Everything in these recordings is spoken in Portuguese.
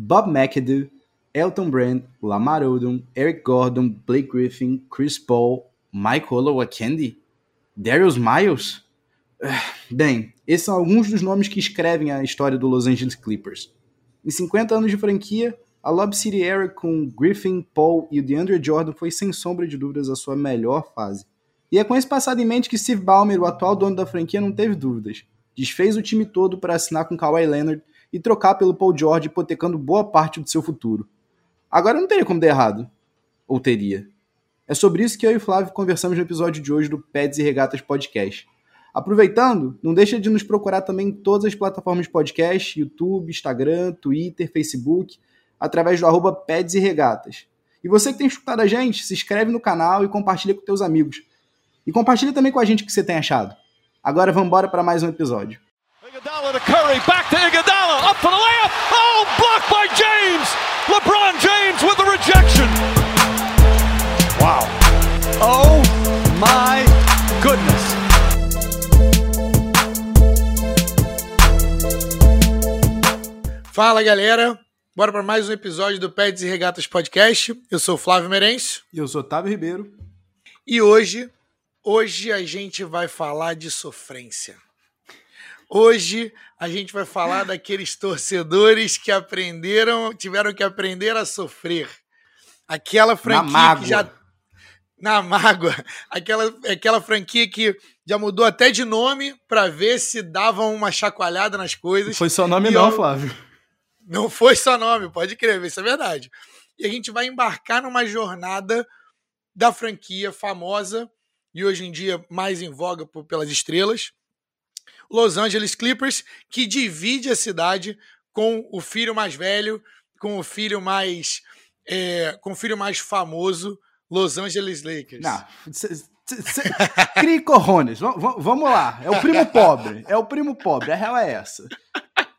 Bob McAdoo, Elton Brand, Lamar Odom, Eric Gordon, Blake Griffin, Chris Paul, Mike Olowokandi, Darius Miles? Bem, esses são alguns dos nomes que escrevem a história do Los Angeles Clippers. Em 50 anos de franquia, a Lob City Era com Griffin, Paul e o DeAndre Jordan foi sem sombra de dúvidas a sua melhor fase. E é com esse passado em mente que Steve Ballmer, o atual dono da franquia, não teve dúvidas. Desfez o time todo para assinar com Kawhi Leonard e trocar pelo Paul George, hipotecando boa parte do seu futuro. Agora não teria como dar errado. Ou teria. É sobre isso que eu e o Flávio conversamos no episódio de hoje do Peds e Regatas Podcast. Aproveitando, não deixa de nos procurar também em todas as plataformas de podcast, YouTube, Instagram, Twitter, Facebook, através do arroba Peds e Regatas. E você que tem escutado a gente, se inscreve no canal e compartilha com teus amigos. E compartilha também com a gente o que você tem achado. Agora vamos embora para mais um episódio. Iguodala to Curry, back to Iguodala, up for the layup. Oh, blocked by James. LeBron James with the rejection. Wow. Oh my goodness. Fala galera, bora para mais um episódio do Pets e Regatas Podcast. Eu sou o Flávio Merencio. E eu sou Otávio Ribeiro. E hoje, hoje a gente vai falar de sofrência. Hoje a gente vai falar daqueles torcedores que aprenderam, tiveram que aprender a sofrer. Aquela franquia que já na mágoa, aquela aquela franquia que já mudou até de nome para ver se davam uma chacoalhada nas coisas. Não foi só nome não, Flávio. Não foi só nome, pode crer, isso é verdade. E a gente vai embarcar numa jornada da franquia famosa e hoje em dia mais em voga por, pelas estrelas, Los Angeles Clippers, que divide a cidade com o filho mais velho, com o filho mais é, com o filho mais famoso, Los Angeles Lakers. Não, crie corrones. Vamos lá. É o primo pobre. É o primo pobre. A real é essa.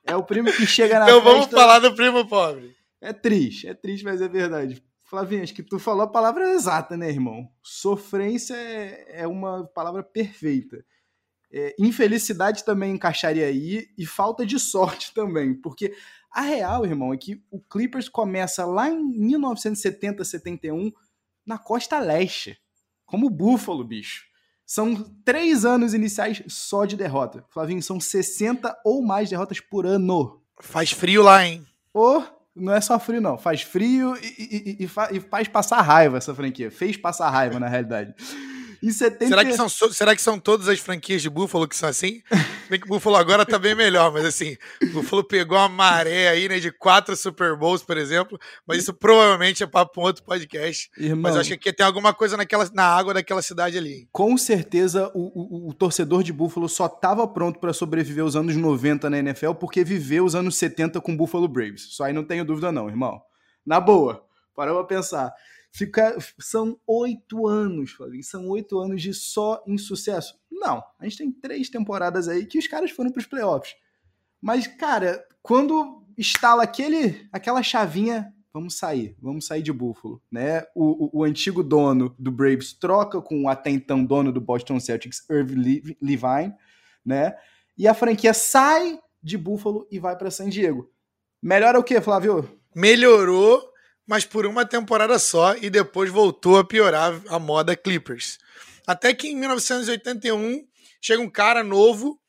É o primo que chega na Então vamos falar do primo pobre. É triste, é triste, mas é verdade. Flavinho, acho que tu falou a palavra exata, né, irmão? Sofrência é, é uma palavra perfeita. É, infelicidade também encaixaria aí e falta de sorte também, porque a real, irmão, é que o Clippers começa lá em 1970, 71 na costa leste, como o Buffalo, bicho. São três anos iniciais só de derrota. Flavinho, são 60 ou mais derrotas por ano. Faz frio lá, hein? Ou não é só frio, não. Faz frio e, e, e, e faz passar raiva essa franquia. Fez passar raiva, na realidade. Em 70... será, que são, será que são todas as franquias de Buffalo que são assim? Bem que o Buffalo agora tá bem melhor, mas assim, o Buffalo pegou uma maré aí, né, de quatro Super Bowls, por exemplo, mas isso provavelmente é papo para um outro podcast. Irmão, mas acho que tem alguma coisa naquela, na água daquela cidade ali. Com certeza o, o, o torcedor de Buffalo só tava pronto para sobreviver os anos 90 na NFL porque viveu os anos 70 com Buffalo Braves. Só aí não tenho dúvida não, irmão. Na boa, para pra pensar. Fica, são oito anos, Flavinho. São oito anos de só insucesso. Não, a gente tem três temporadas aí que os caras foram para os playoffs. Mas, cara, quando instala aquele, aquela chavinha, vamos sair, vamos sair de Buffalo, né? O, o, o antigo dono do Braves troca com o até então dono do Boston Celtics, Irv Levine, né? E a franquia sai de Buffalo e vai para San Diego. Melhora o que, Flávio? Melhorou mas por uma temporada só e depois voltou a piorar a moda Clippers. Até que em 1981 chega um cara novo,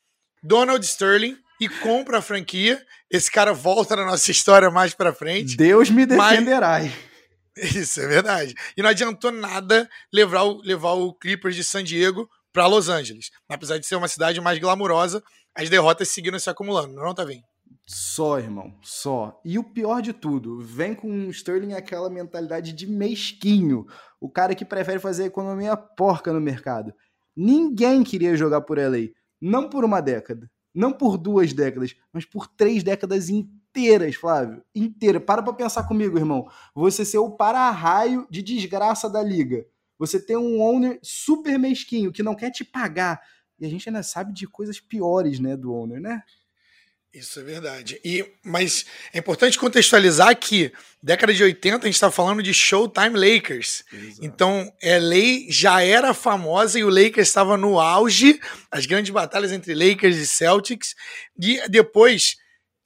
Donald Sterling, e compra a franquia. Esse cara volta na nossa história mais para frente. Deus me defenderá. Mas... Isso é verdade. E não adiantou nada levar o, levar o Clippers de San Diego para Los Angeles. Apesar de ser uma cidade mais glamurosa, as derrotas seguiram se acumulando, não, tá vendo? Só, irmão, só. E o pior de tudo, vem com o Sterling aquela mentalidade de mesquinho, o cara que prefere fazer economia porca no mercado. Ninguém queria jogar por LA, não por uma década, não por duas décadas, mas por três décadas inteiras, Flávio, inteira. Para pra pensar comigo, irmão. Você ser o para-raio de desgraça da liga. Você tem um owner super mesquinho que não quer te pagar. E a gente ainda sabe de coisas piores, né, do owner, né? Isso é verdade. E, mas é importante contextualizar que década de 80 a gente está falando de Showtime Lakers. Exato. Então, LA já era famosa e o Lakers estava no auge, as grandes batalhas entre Lakers e Celtics. E depois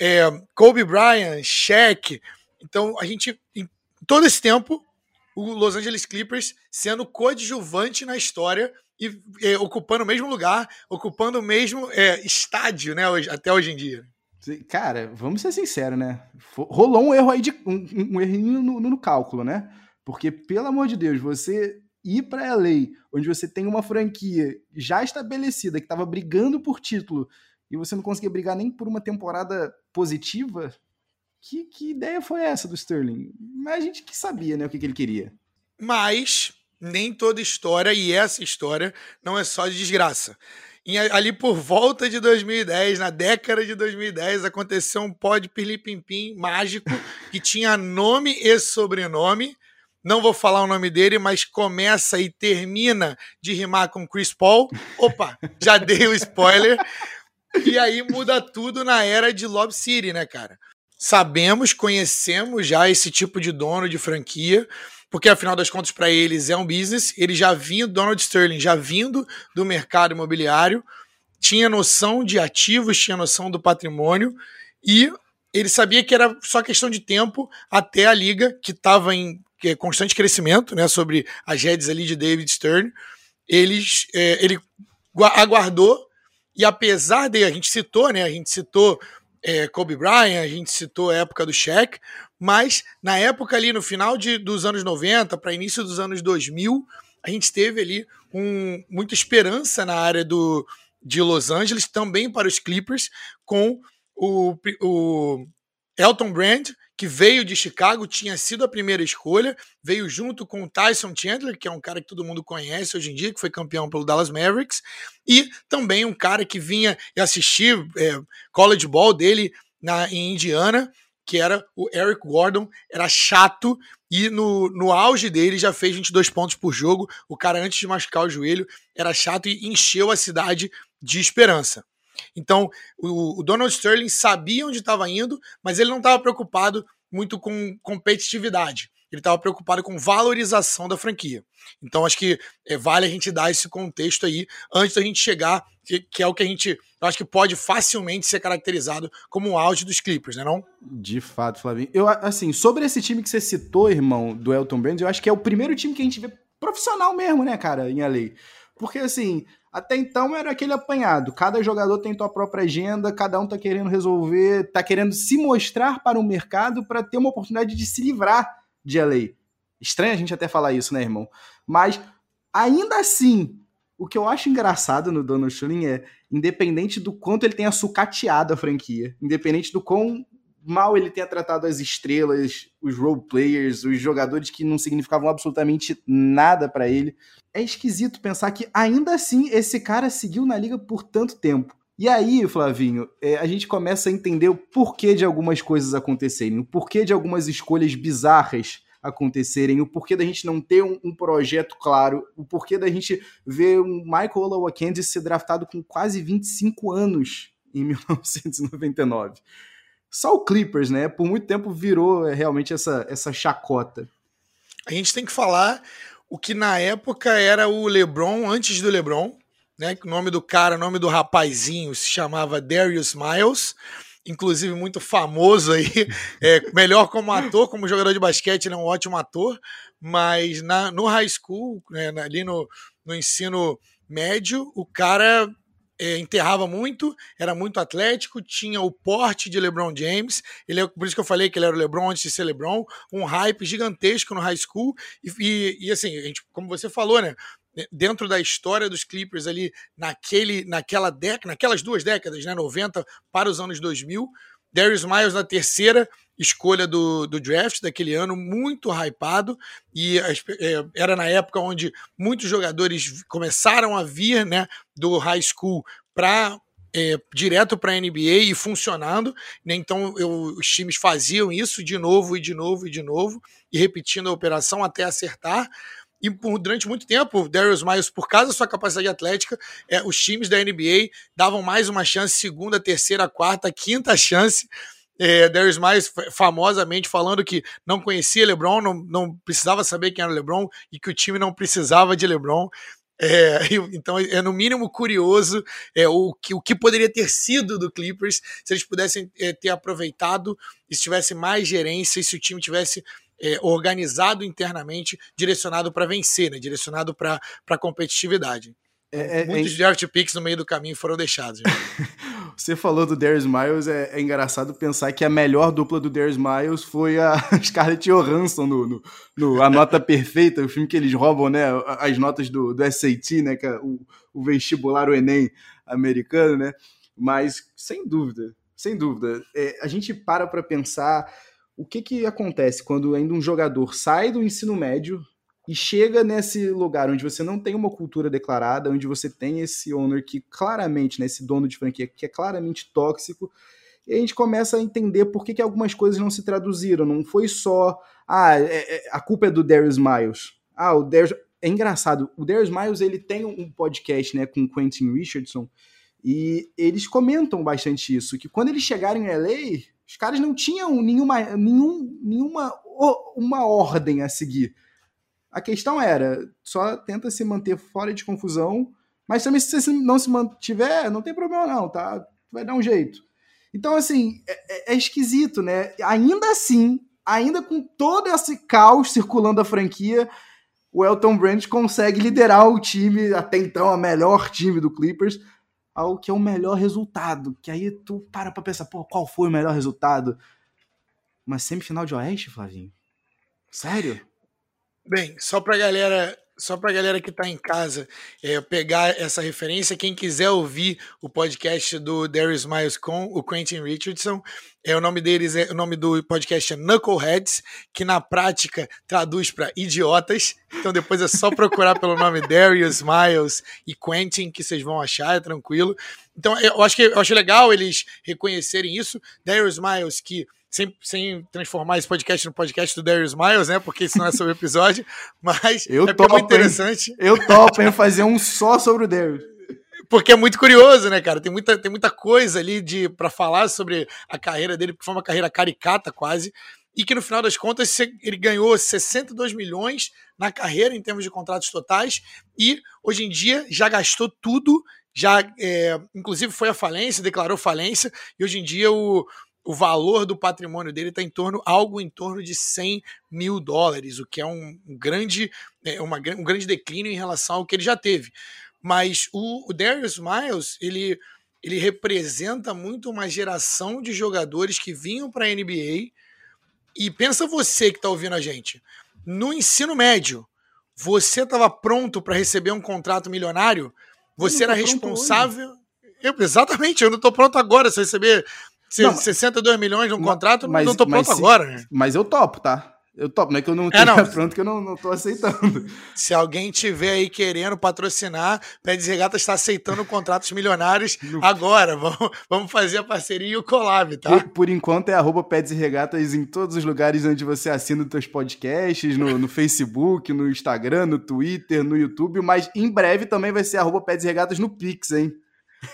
é, Kobe Bryant, Shaq. Então, a gente, em todo esse tempo, o Los Angeles Clippers sendo coadjuvante na história e é, ocupando o mesmo lugar, ocupando o mesmo é, estádio, né, hoje, até hoje em dia. Cara, vamos ser sinceros, né? Rolou um erro aí de um, um errinho no, no, cálculo, né? Porque, pelo amor de Deus, você ir para LA, onde você tem uma franquia já estabelecida, que estava brigando por título, e você não conseguia brigar nem por uma temporada positiva, que, que ideia foi essa do Sterling? Mas a gente que sabia, né, o que, que ele queria. Mas nem toda história, e essa história, não é só de desgraça. E ali por volta de 2010, na década de 2010, aconteceu um pó de pirlipimpim mágico que tinha nome e sobrenome. Não vou falar o nome dele, mas começa e termina de rimar com Chris Paul. Opa, já dei o spoiler. E aí muda tudo na era de Lob City, né, cara? Sabemos, conhecemos já esse tipo de dono de franquia porque afinal das contas para eles é um business. Ele já vinha, Donald Sterling, já vindo do mercado imobiliário, tinha noção de ativos, tinha noção do patrimônio e ele sabia que era só questão de tempo até a liga que estava em constante crescimento, né, sobre as redes ali de David Stern. Eles, é, ele aguardou e apesar de a gente citou, né, a gente citou é, Kobe Bryant, a gente citou a época do Shaq, mas na época ali, no final de, dos anos 90 para início dos anos 2000, a gente teve ali um, muita esperança na área do, de Los Angeles, também para os Clippers, com o, o Elton Brand, que veio de Chicago, tinha sido a primeira escolha, veio junto com o Tyson Chandler, que é um cara que todo mundo conhece hoje em dia, que foi campeão pelo Dallas Mavericks, e também um cara que vinha assistir é, college ball dele na, em Indiana, que era o Eric Gordon, era chato e no, no auge dele já fez 22 pontos por jogo. O cara, antes de machucar o joelho, era chato e encheu a cidade de esperança. Então, o, o Donald Sterling sabia onde estava indo, mas ele não estava preocupado muito com competitividade. Ele estava preocupado com valorização da franquia. Então, acho que é, vale a gente dar esse contexto aí antes da gente chegar, que, que é o que a gente acho que pode facilmente ser caracterizado como o auge dos Clippers, né não? De fato, Flavinho. Eu, assim, sobre esse time que você citou, irmão, do Elton Brand, eu acho que é o primeiro time que a gente vê profissional mesmo, né, cara, em LA. Porque, assim, até então era aquele apanhado. Cada jogador tem sua própria agenda, cada um tá querendo resolver, tá querendo se mostrar para o mercado para ter uma oportunidade de se livrar de LA. Estranho a gente até falar isso, né, irmão? Mas ainda assim, o que eu acho engraçado no Donald Sterling é, independente do quanto ele tenha sucateado a franquia, independente do quão mal ele tenha tratado as estrelas, os role players, os jogadores que não significavam absolutamente nada para ele. É esquisito pensar que ainda assim esse cara seguiu na liga por tanto tempo. E aí, Flavinho, é, a gente começa a entender o porquê de algumas coisas acontecerem, o porquê de algumas escolhas bizarras acontecerem, o porquê da gente não ter um, um projeto claro, o porquê da gente ver um Michael Olawakandi ser draftado com quase 25 anos em 1999. Só o Clippers, né? Por muito tempo virou é, realmente essa, essa chacota. A gente tem que falar o que na época era o LeBron antes do LeBron, né? O nome do cara, o nome do rapazinho se chamava Darius Miles, inclusive muito famoso aí, é, melhor como ator, como jogador de basquete, ele é um ótimo ator, mas na, no high school, né, ali no, no ensino médio, o cara é, enterrava muito, era muito atlético, tinha o porte de LeBron James. Ele é, por isso que eu falei que ele era o LeBron antes de ser LeBron, um hype gigantesco no high school. E, e, e assim, gente, como você falou, né? Dentro da história dos Clippers ali, naquele, naquela década, naquelas duas décadas, né, 90 para os anos 2000, Darius Miles na terceira escolha do, do draft daquele ano, muito hypado, e é, era na época onde muitos jogadores começaram a vir né, do high school para é, direto para a NBA e funcionando. Né? Então eu, os times faziam isso de novo e de novo e de novo, e repetindo a operação até acertar. E por, durante muito tempo, Darius Miles, por causa da sua capacidade atlética, é, os times da NBA davam mais uma chance, segunda, terceira, quarta, quinta chance é, Darius Miles famosamente falando que não conhecia LeBron, não, não precisava saber quem era LeBron e que o time não precisava de LeBron. É, então é no mínimo curioso é, o, que, o que poderia ter sido do Clippers se eles pudessem é, ter aproveitado e se tivesse mais gerência e se o time tivesse é, organizado internamente, direcionado para vencer, né, direcionado para competitividade. É, é, Muitos é... draft picks no meio do caminho foram deixados. Você falou do Darius Miles, é, é, engraçado pensar que a melhor dupla do Darius Miles foi a Scarlett Johansson no, no, no, A Nota Perfeita, o filme que eles roubam, né, as notas do, do SAT, né, que é o, o vestibular, o Enem americano, né, mas sem dúvida, sem dúvida, é, a gente para para pensar o que que acontece quando ainda um jogador sai do ensino médio, e chega nesse lugar onde você não tem uma cultura declarada, onde você tem esse owner que claramente, né, esse dono de franquia que é claramente tóxico, e a gente começa a entender por que, que algumas coisas não se traduziram. Não foi só, ah, é, é, a culpa é do Darius Miles. Ah, o Darius... É engraçado, o Darius Miles ele tem um podcast né, com Quentin Richardson, e eles comentam bastante isso, que quando eles chegaram em LA, os caras não tinham nenhuma, nenhum, nenhuma uma ordem a seguir a questão era, só tenta se manter fora de confusão, mas também se você não se mantiver, não tem problema não, tá? Vai dar um jeito. Então, assim, é, é, é esquisito, né? Ainda assim, ainda com todo esse caos circulando a franquia, o Elton Brand consegue liderar o time, até então a melhor time do Clippers, ao que é o melhor resultado. Que aí tu para pra pensar, pô, qual foi o melhor resultado? Uma semifinal de Oeste, Flavinho? Sério? Bem, só para galera, só para galera que está em casa é, pegar essa referência, quem quiser ouvir o podcast do Darius Miles com o Quentin Richardson, é o nome deles, é o nome do podcast é Knuckleheads, que na prática traduz para idiotas. Então depois é só procurar pelo nome Darius Miles e Quentin que vocês vão achar, é tranquilo. Então eu acho que eu acho legal eles reconhecerem isso. Darius Miles que sem, sem transformar esse podcast no podcast do Darius Miles, né? Porque isso não é sobre o episódio, mas eu é topo, muito interessante. Hein? Eu topo em fazer um só sobre o Darius. Porque é muito curioso, né, cara? Tem muita, tem muita coisa ali de para falar sobre a carreira dele, porque foi uma carreira caricata quase, e que no final das contas ele ganhou 62 milhões na carreira em termos de contratos totais, e hoje em dia já gastou tudo já, é, inclusive, foi a falência, declarou falência, e hoje em dia o, o valor do patrimônio dele está em torno algo em torno de 100 mil dólares, o que é um grande, é, uma, um grande declínio em relação ao que ele já teve. Mas o, o Darius Miles, ele, ele representa muito uma geração de jogadores que vinham para a NBA. E pensa você que está ouvindo a gente, no ensino médio, você estava pronto para receber um contrato milionário? Você era responsável. Eu, exatamente, eu não estou pronto agora. Se receber não, 62 milhões num contrato, mas, não tô pronto agora, né? Mas eu topo, tá? Eu topo, não é que eu não é, não. pronto que eu não, não tô aceitando. Se alguém tiver aí querendo patrocinar, Pede Regata está aceitando contratos milionários no... agora. Vamos, vamos fazer a parceria e o collab, tá? Por, por enquanto é arroba e Regatas em todos os lugares onde você assina os seus podcasts, no, no Facebook, no Instagram, no Twitter, no YouTube, mas em breve também vai ser arroba e Regatas no Pix, hein?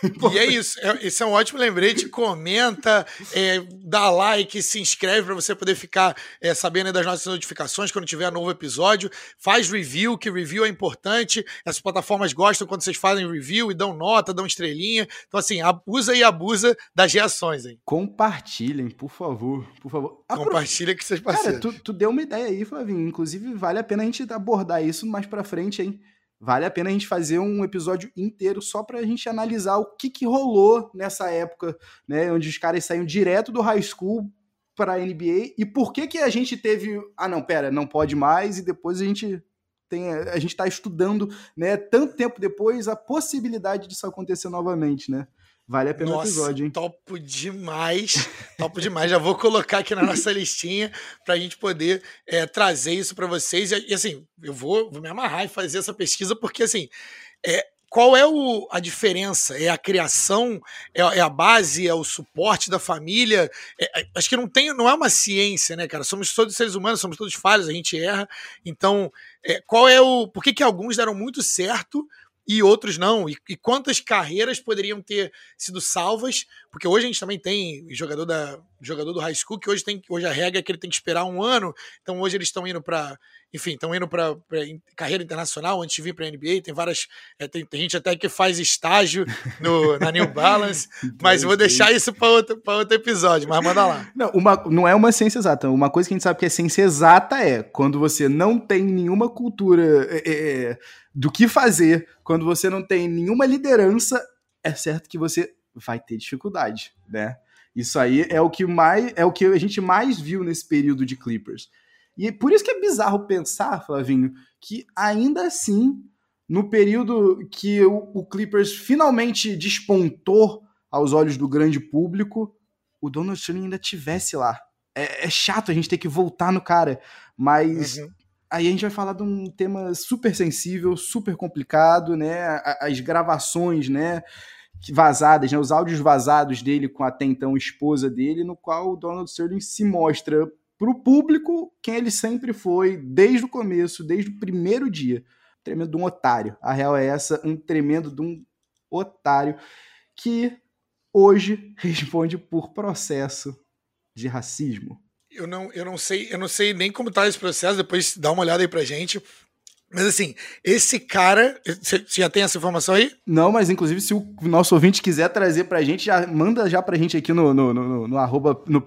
E é isso, é, esse é um ótimo lembrete. Comenta, é, dá like, se inscreve para você poder ficar é, sabendo das nossas notificações quando tiver novo episódio. Faz review, que review é importante. Essas plataformas gostam quando vocês fazem review e dão nota, dão estrelinha. Então, assim, usa e abusa das reações, hein? Compartilhem, por favor. Por favor. Compartilha que vocês parceiros. Cara, tu, tu deu uma ideia aí, Flavinho. Inclusive, vale a pena a gente abordar isso mais pra frente, hein? Vale a pena a gente fazer um episódio inteiro só para a gente analisar o que, que rolou nessa época, né, onde os caras saíram direto do high school para a NBA e por que que a gente teve, ah não, pera, não pode mais e depois a gente tem, a gente está estudando, né, tanto tempo depois a possibilidade disso acontecer novamente, né? Vale a pena nossa, o episódio, hein? Topo demais, topo demais. Já vou colocar aqui na nossa listinha para a gente poder é, trazer isso para vocês. E, assim, eu vou, vou me amarrar e fazer essa pesquisa, porque assim, é, qual é o, a diferença? É a criação? É, é, a base? É o suporte da família? É, é, acho que não tem, não é uma ciência, né, cara? Somos todos seres humanos, somos todos falhos, a gente erra. Então, é, qual é o. Por que, que alguns deram muito certo? E outros não. E, e, quantas carreiras poderiam ter sido salvas? Porque hoje a gente também tem jogador da jogador do high school, que hoje, tem, hoje a regra é que ele tem que esperar um ano, então hoje eles estão indo para enfim, estão indo para carreira internacional antes de vir para a NBA. Tem várias. É, tem, tem, gente até que faz estágio no, na New Balance, mas vou deixar isso para outro, outro episódio, mas manda lá. Não, uma, não é uma ciência exata. Uma coisa que a gente sabe que é ciência exata é quando você não tem nenhuma cultura é, é, é do que fazer, quando você não tem nenhuma liderança, é certo que você vai ter dificuldade, né? Isso aí é o que mais é o que a gente mais viu nesse período de Clippers. E por isso que é bizarro pensar, Flavinho, que ainda assim, no período que o, o Clippers finalmente despontou aos olhos do grande público, o Donald Sterling ainda tivesse lá. É, é, chato a gente ter que voltar no cara, mas uhum. aí a gente vai falar de um tema super sensível, super complicado, né? As gravações, né? Vazadas, né? Os áudios vazados dele com a até então esposa dele, no qual o Donald Sterling se mostra para o público quem ele sempre foi, desde o começo, desde o primeiro dia. Tremendo de um otário. A real é essa, um tremendo de um otário que hoje responde por processo de racismo. Eu não, eu não sei, eu não sei nem como está esse processo, depois dá uma olhada aí pra gente. Mas assim, esse cara. Você já tem essa informação aí? Não, mas inclusive, se o nosso ouvinte quiser trazer pra gente, já manda já pra gente aqui no, no, no, no, arroba, no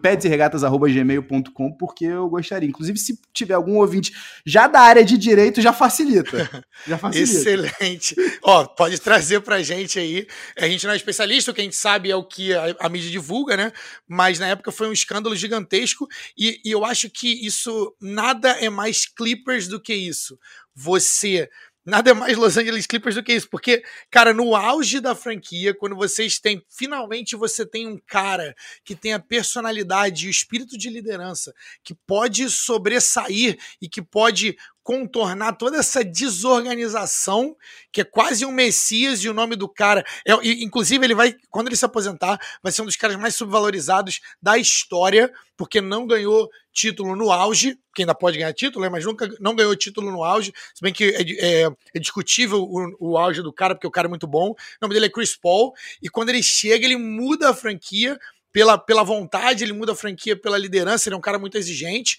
porque eu gostaria. Inclusive, se tiver algum ouvinte já da área de direito, já facilita. Já facilita. Excelente. Ó, pode trazer pra gente aí. A gente não é especialista, o que a gente sabe é o que a, a mídia divulga, né? Mas na época foi um escândalo gigantesco e, e eu acho que isso nada é mais Clippers do que isso você. Nada é mais Los Angeles Clippers do que isso, porque, cara, no auge da franquia, quando vocês têm, finalmente você tem um cara que tem a personalidade e o espírito de liderança, que pode sobressair e que pode contornar toda essa desorganização, que é quase um Messias e o nome do cara. É, inclusive, ele vai, quando ele se aposentar, vai ser um dos caras mais subvalorizados da história, porque não ganhou título no auge, que ainda pode ganhar título, né, mas nunca não ganhou título no auge, se bem que é, é, é discutível o, o, auge do cara, porque o cara é muito bom. O nome dele é Chris Paul, e quando ele chega, ele muda a franquia pela, pela vontade, ele muda a franquia pela liderança, ele é um cara muito exigente.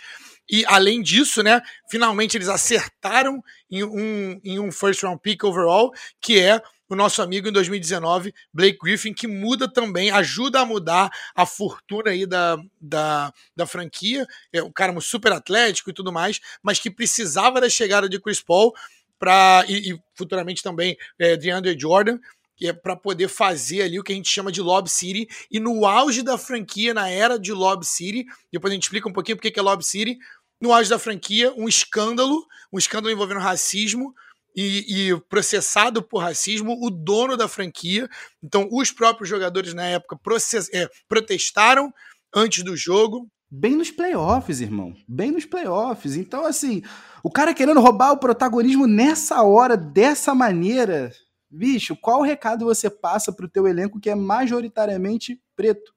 E além disso, né, finalmente eles acertaram em um, em um first round pick overall, que é o nosso amigo em 2019, Blake Griffin, que muda também, ajuda a mudar a fortuna aí da, da, da franquia. É um cara super atlético e tudo mais, mas que precisava da chegada de Chris Paul para e, e, futuramente também é, DeAndre Jordan, que é para poder fazer ali o que a gente chama de Lob City. E no auge da franquia, na era de Lob City, depois a gente explica um pouquinho porque que é Lob City. No auge da franquia, um escândalo, um escândalo envolvendo racismo, e, e, processado por racismo, o dono da franquia. Então, os próprios jogadores na época process, é, protestaram antes do jogo. Bem nos playoffs, irmão. Bem nos playoffs. Então, assim, o cara querendo roubar o protagonismo nessa hora, dessa maneira, bicho, qual recado você passa pro teu elenco que é majoritariamente preto?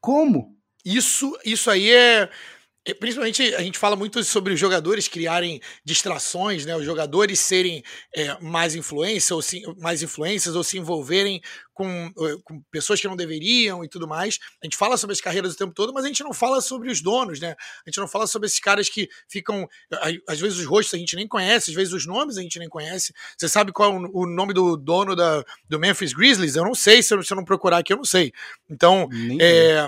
Como? Isso, isso aí é Principalmente a gente fala muito sobre os jogadores criarem distrações, né? Os jogadores serem é, mais influência ou se, mais influências ou se envolverem com, eh, com, pessoas que não deveriam e tudo mais. A gente fala sobre as carreiras o tempo todo, mas a gente não fala sobre os donos, né? A gente não fala sobre esses caras que ficam. Às vezes os rostos a gente nem conhece, às vezes os nomes a gente nem conhece. Você sabe qual é o nome do dono da, do Memphis Grizzlies? Eu não sei, se eu, se eu não procurar aqui, eu não sei. Então, é,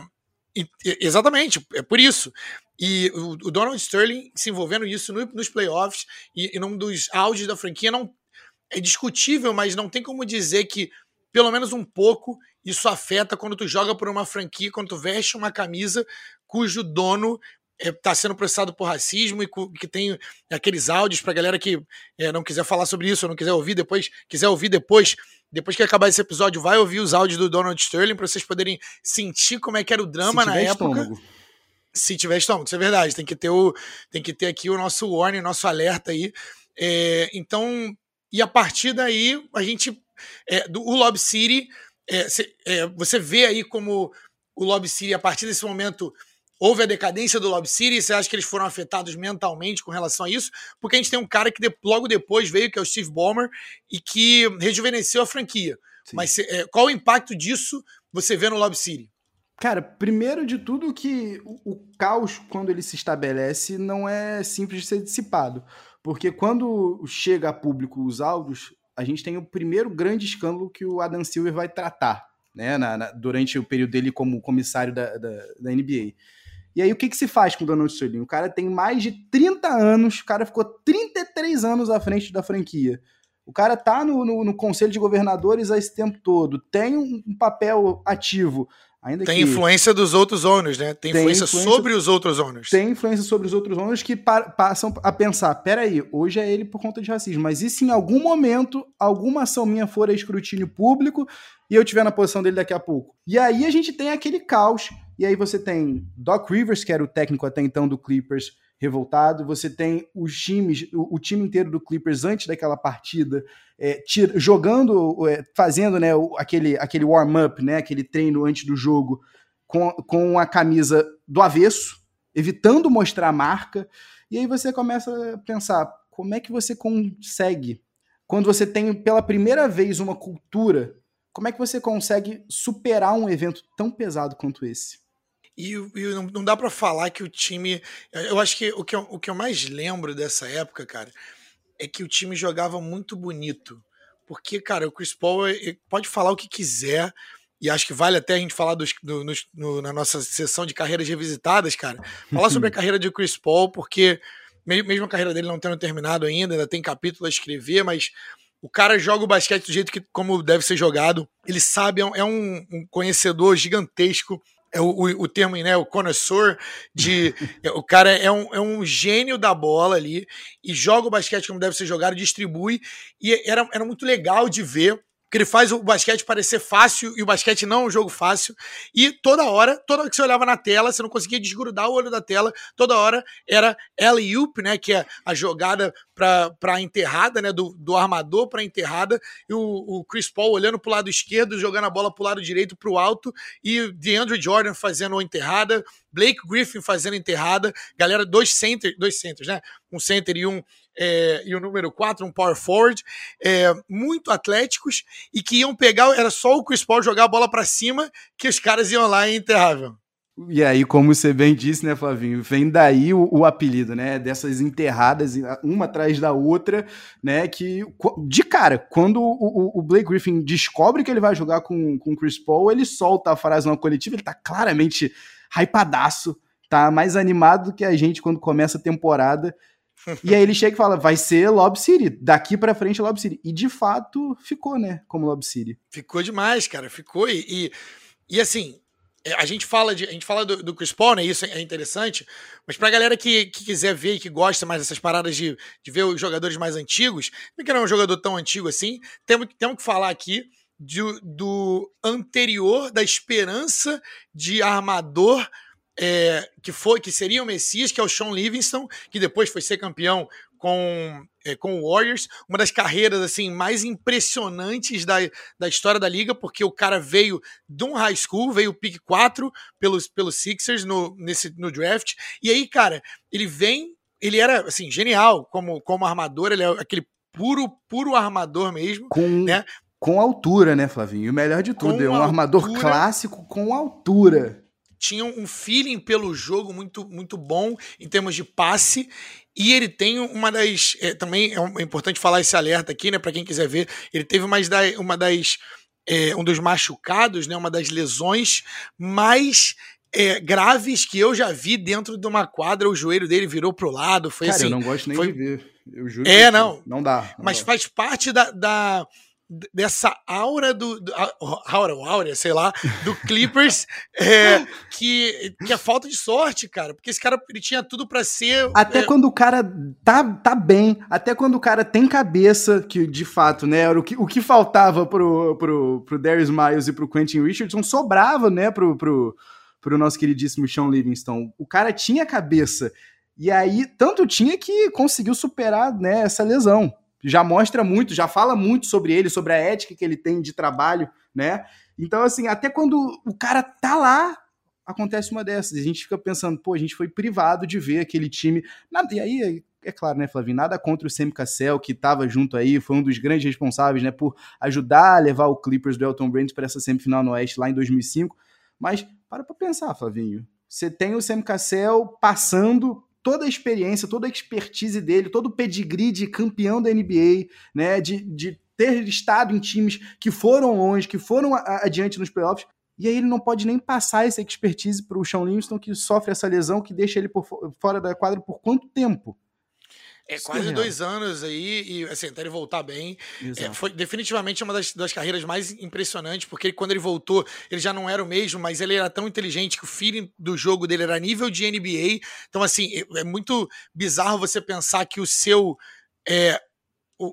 exatamente, é por isso. E o, o Donald Sterling se envolvendo nisso no, nos playoffs e, e num dos áudios da franquia não é discutível, mas não tem como dizer que pelo menos um pouco isso afeta quando tu joga por uma franquia, quando tu veste uma camisa cujo dono está é, sendo processado por racismo e que tem aqueles áudios para galera que é, não quiser falar sobre isso, ou não quiser ouvir depois, quiser ouvir depois, depois que acabar esse episódio, vai ouvir os áudios do Donald Sterling para vocês poderem sentir como é que era o drama na época. Estômago se tiver estômago, isso é verdade. Tem que ter, o, tem que ter aqui o nosso warning, o nosso alerta aí. É, então, e a partir daí, a gente. É, do, o Lob City, é, cê, é, você vê aí como o Lob City, a partir desse momento, houve a decadência do Lob City. Você acha que eles foram afetados mentalmente com relação a isso? Porque a gente tem um cara que de, logo depois veio, que é o Steve Ballmer, e que rejuvenesceu a franquia. Sim. Mas é, qual o impacto disso você vê no Lob City? Cara, primeiro de tudo que o, o caos, quando ele se estabelece, não é simples de ser dissipado. Porque quando chega a público os áudios, a gente tem o primeiro grande escândalo que o Adam Silver vai tratar, né, na, na, durante o período dele como comissário da, da, da NBA. E aí, o que, que se faz com o Donald Sterling? O cara tem mais de 30 anos, o cara ficou 33 anos à frente da franquia. O cara tá no, no, no conselho de governadores há esse tempo todo, tem um, um papel ativo Ainda tem que... influência dos outros owners, né? Tem, tem influência, influência, sobre os outros owners. Tem influência sobre os outros owners que pa passam a pensar: peraí, hoje é ele por conta de racismo, mas e se em algum momento alguma ação minha for a escrutínio público e eu tiver na posição dele daqui a pouco? E aí a gente tem aquele caos, e aí você tem Doc Rivers, que era o técnico até então do Clippers, revoltado. Você tem os times, o, o time inteiro do Clippers antes daquela partida é, jogando, é, fazendo né, aquele, aquele warm-up, né, aquele treino antes do jogo com, com a camisa do avesso, evitando mostrar a marca. E aí você começa a pensar como é que você consegue, quando você tem pela primeira vez uma cultura, como é que você consegue superar um evento tão pesado quanto esse? E, e não, não, dá para falar que o time. Eu acho que o, que eu, o que eu mais lembro dessa época, cara, é que o time jogava muito bonito. Porque, cara, o Chris Paul pode falar o que quiser, e acho que vale até a gente falar dos, do, no, no, na nossa sessão de carreiras revisitadas, cara. Falar sobre a carreira de Chris Paul, porque mesmo a carreira dele não tendo terminado ainda, ainda tem capítulo a escrever, mas o cara joga o basquete do jeito que como deve ser jogado. Ele sabe, é um, é um conhecedor gigantesco é o, o, o termo, né? O connoisseur de. O cara é um, é um gênio da bola ali e joga o basquete como deve ser jogado, distribui. E era, era muito legal de ver que ele faz o basquete parecer fácil e o basquete não é um jogo fácil. E toda hora, toda hora que você olhava na tela, você não conseguia desgrudar o olho da tela, toda hora era alley-oop, né, que é a jogada para enterrada, né, do, do armador para enterrada, e o, o, Chris Paul olhando para o lado esquerdo, jogando a bola para o lado direito para o alto, e DeAndre Jordan fazendo a enterrada, Blake Griffin fazendo enterrada, galera, dois center, dois centers, né, um center e um é, e o número 4, um power forward, é, muito atléticos e que iam pegar, era só o Chris Paul jogar a bola para cima que os caras iam lá e enterravam. E aí, como você bem disse, né, Flavinho, vem daí o, o, apelido, né, dessas enterradas, uma atrás da outra, né, que de cara, quando o, o Blake Griffin descobre que ele vai jogar com, com o Chris Paul, ele solta a frase na coletiva, ele tá claramente hypadaço, tá mais animado do que a gente quando começa a temporada, e aí ele chega e fala, vai ser Lob City, daqui para frente Lob City. E de fato ficou, né, como Lob City. Ficou demais, cara, ficou. E, e, e assim, é, a gente fala, de, a gente fala do, do Chris Paul, né, isso é interessante, mas pra galera que, que quiser ver e que gosta mais dessas paradas de, de ver os jogadores mais antigos, que não é um jogador tão antigo assim, temos, temos que falar aqui do, do anterior, da esperança de armador é, que foi que seria o Messias, que é o Sean Livingston, que depois foi ser campeão com, é, com o Warriors, uma das carreiras assim mais impressionantes da, da história da liga, porque o cara veio de um high school, veio pick 4 pelos, pelos Sixers no, nesse, no draft, e aí, cara, ele vem, ele era assim, genial como, como armador, ele é aquele puro, puro armador mesmo, com, né? Com altura, né, Flavinho? O melhor de tudo, com é um altura, armador clássico com altura tinha um feeling pelo jogo muito, muito bom em termos de passe. E ele tem uma das. É, também é, importante falar esse alerta aqui, né? Para quem quiser ver. Ele teve uma das. Uma das é, um dos machucados, né? Uma das lesões mais. É, graves que eu já vi dentro de uma quadra, o joelho dele virou pro lado. Foi Cara, assim. eu não gosto nem foi... de ver. Eu juro. É, não. Não dá. Não mas dá. faz parte da, da dessa aura do, do aura, aura, sei lá, do Clippers, é, que, que é falta de sorte, cara, porque esse cara ele tinha tudo para ser até é... quando o cara tá, tá bem, até quando o cara tem cabeça, que de fato, né, era o que, o que faltava pro, pro, pro Darius Miles e pro Quentin Richardson sobrava, né, pro, pro, pro nosso queridíssimo Sean Livingston. O cara tinha cabeça. E aí, tanto tinha que conseguiu superar né, essa lesão já mostra muito, já fala muito sobre ele, sobre a ética que ele tem de trabalho, né? Então, assim, até quando o cara tá lá, acontece uma dessas. A gente fica pensando, pô, a gente foi privado de ver aquele time. E aí, é claro, né, Flavinho, nada contra o Semi Cassell, que estava junto aí, foi um dos grandes responsáveis, né, por ajudar a levar o Clippers do Elton Brand para essa semifinal no Oeste lá em 2005. Mas Para pra pensar, Flavinho. Você tem o Sam Cassell passando toda a experiência, toda a expertise dele, todo o pedigree de campeão da NBA, né, de, de ter estado em times que foram longe, que foram adiante nos playoffs, e aí ele não pode nem passar essa expertise para o Sean Livingston, que sofre essa lesão, que deixa ele por, fora da quadra por quanto tempo? É quase dois anos aí, e assim, até ele voltar bem. É, foi definitivamente uma das, das carreiras mais impressionantes, porque ele, quando ele voltou, ele já não era o mesmo, mas ele era tão inteligente que o feeling do jogo dele era nível de NBA. Então, assim, é, é muito bizarro você pensar que o seu. É,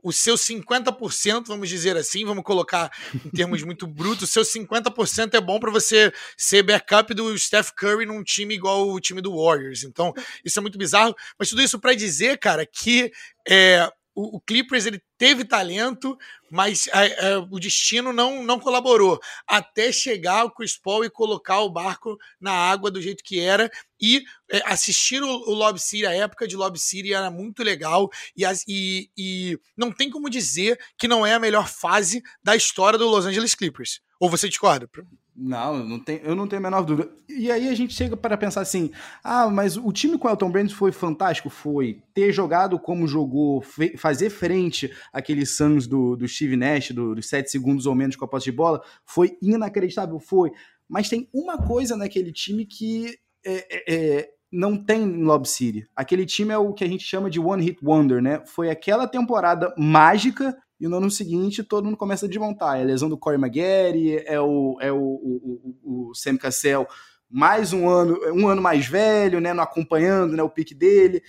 o, seu 50%, vamos dizer assim, vamos colocar em termos muito brutos, o seu 50% é bom para você ser backup do Steph Curry num time igual o time do Warriors. Então, isso é muito bizarro. Mas tudo isso para dizer, cara, que é, o, o Clippers ele teve talento, mas é, é, o destino não, não colaborou. Até chegar o Chris Paul e colocar o barco na água do jeito que era. E é, assistir o, o Lob City, a época de Lob City era muito legal. E, e, e não tem como dizer que não é a melhor fase da história do Los Angeles Clippers. Ou você discorda? Não, não eu não tenho a menor dúvida. E aí a gente chega para pensar assim: ah, mas o time com o Elton Brand foi fantástico? Foi. Ter jogado como jogou, fazer frente àquele Suns do, do Steve Nash, do, dos sete segundos ou menos com a posse de bola, foi inacreditável? Foi. Mas tem uma coisa naquele time que é, é, é não tem em Lob City. Aquele time é o que a gente chama de One Hit Wonder, né? Foi aquela temporada mágica e no ano seguinte todo mundo começa a desmontar. É a lesão do Corey Maguire, é o, é o, o, o, o Sam Cassell mais um ano, um ano mais velho, né, não acompanhando né, o pique dele.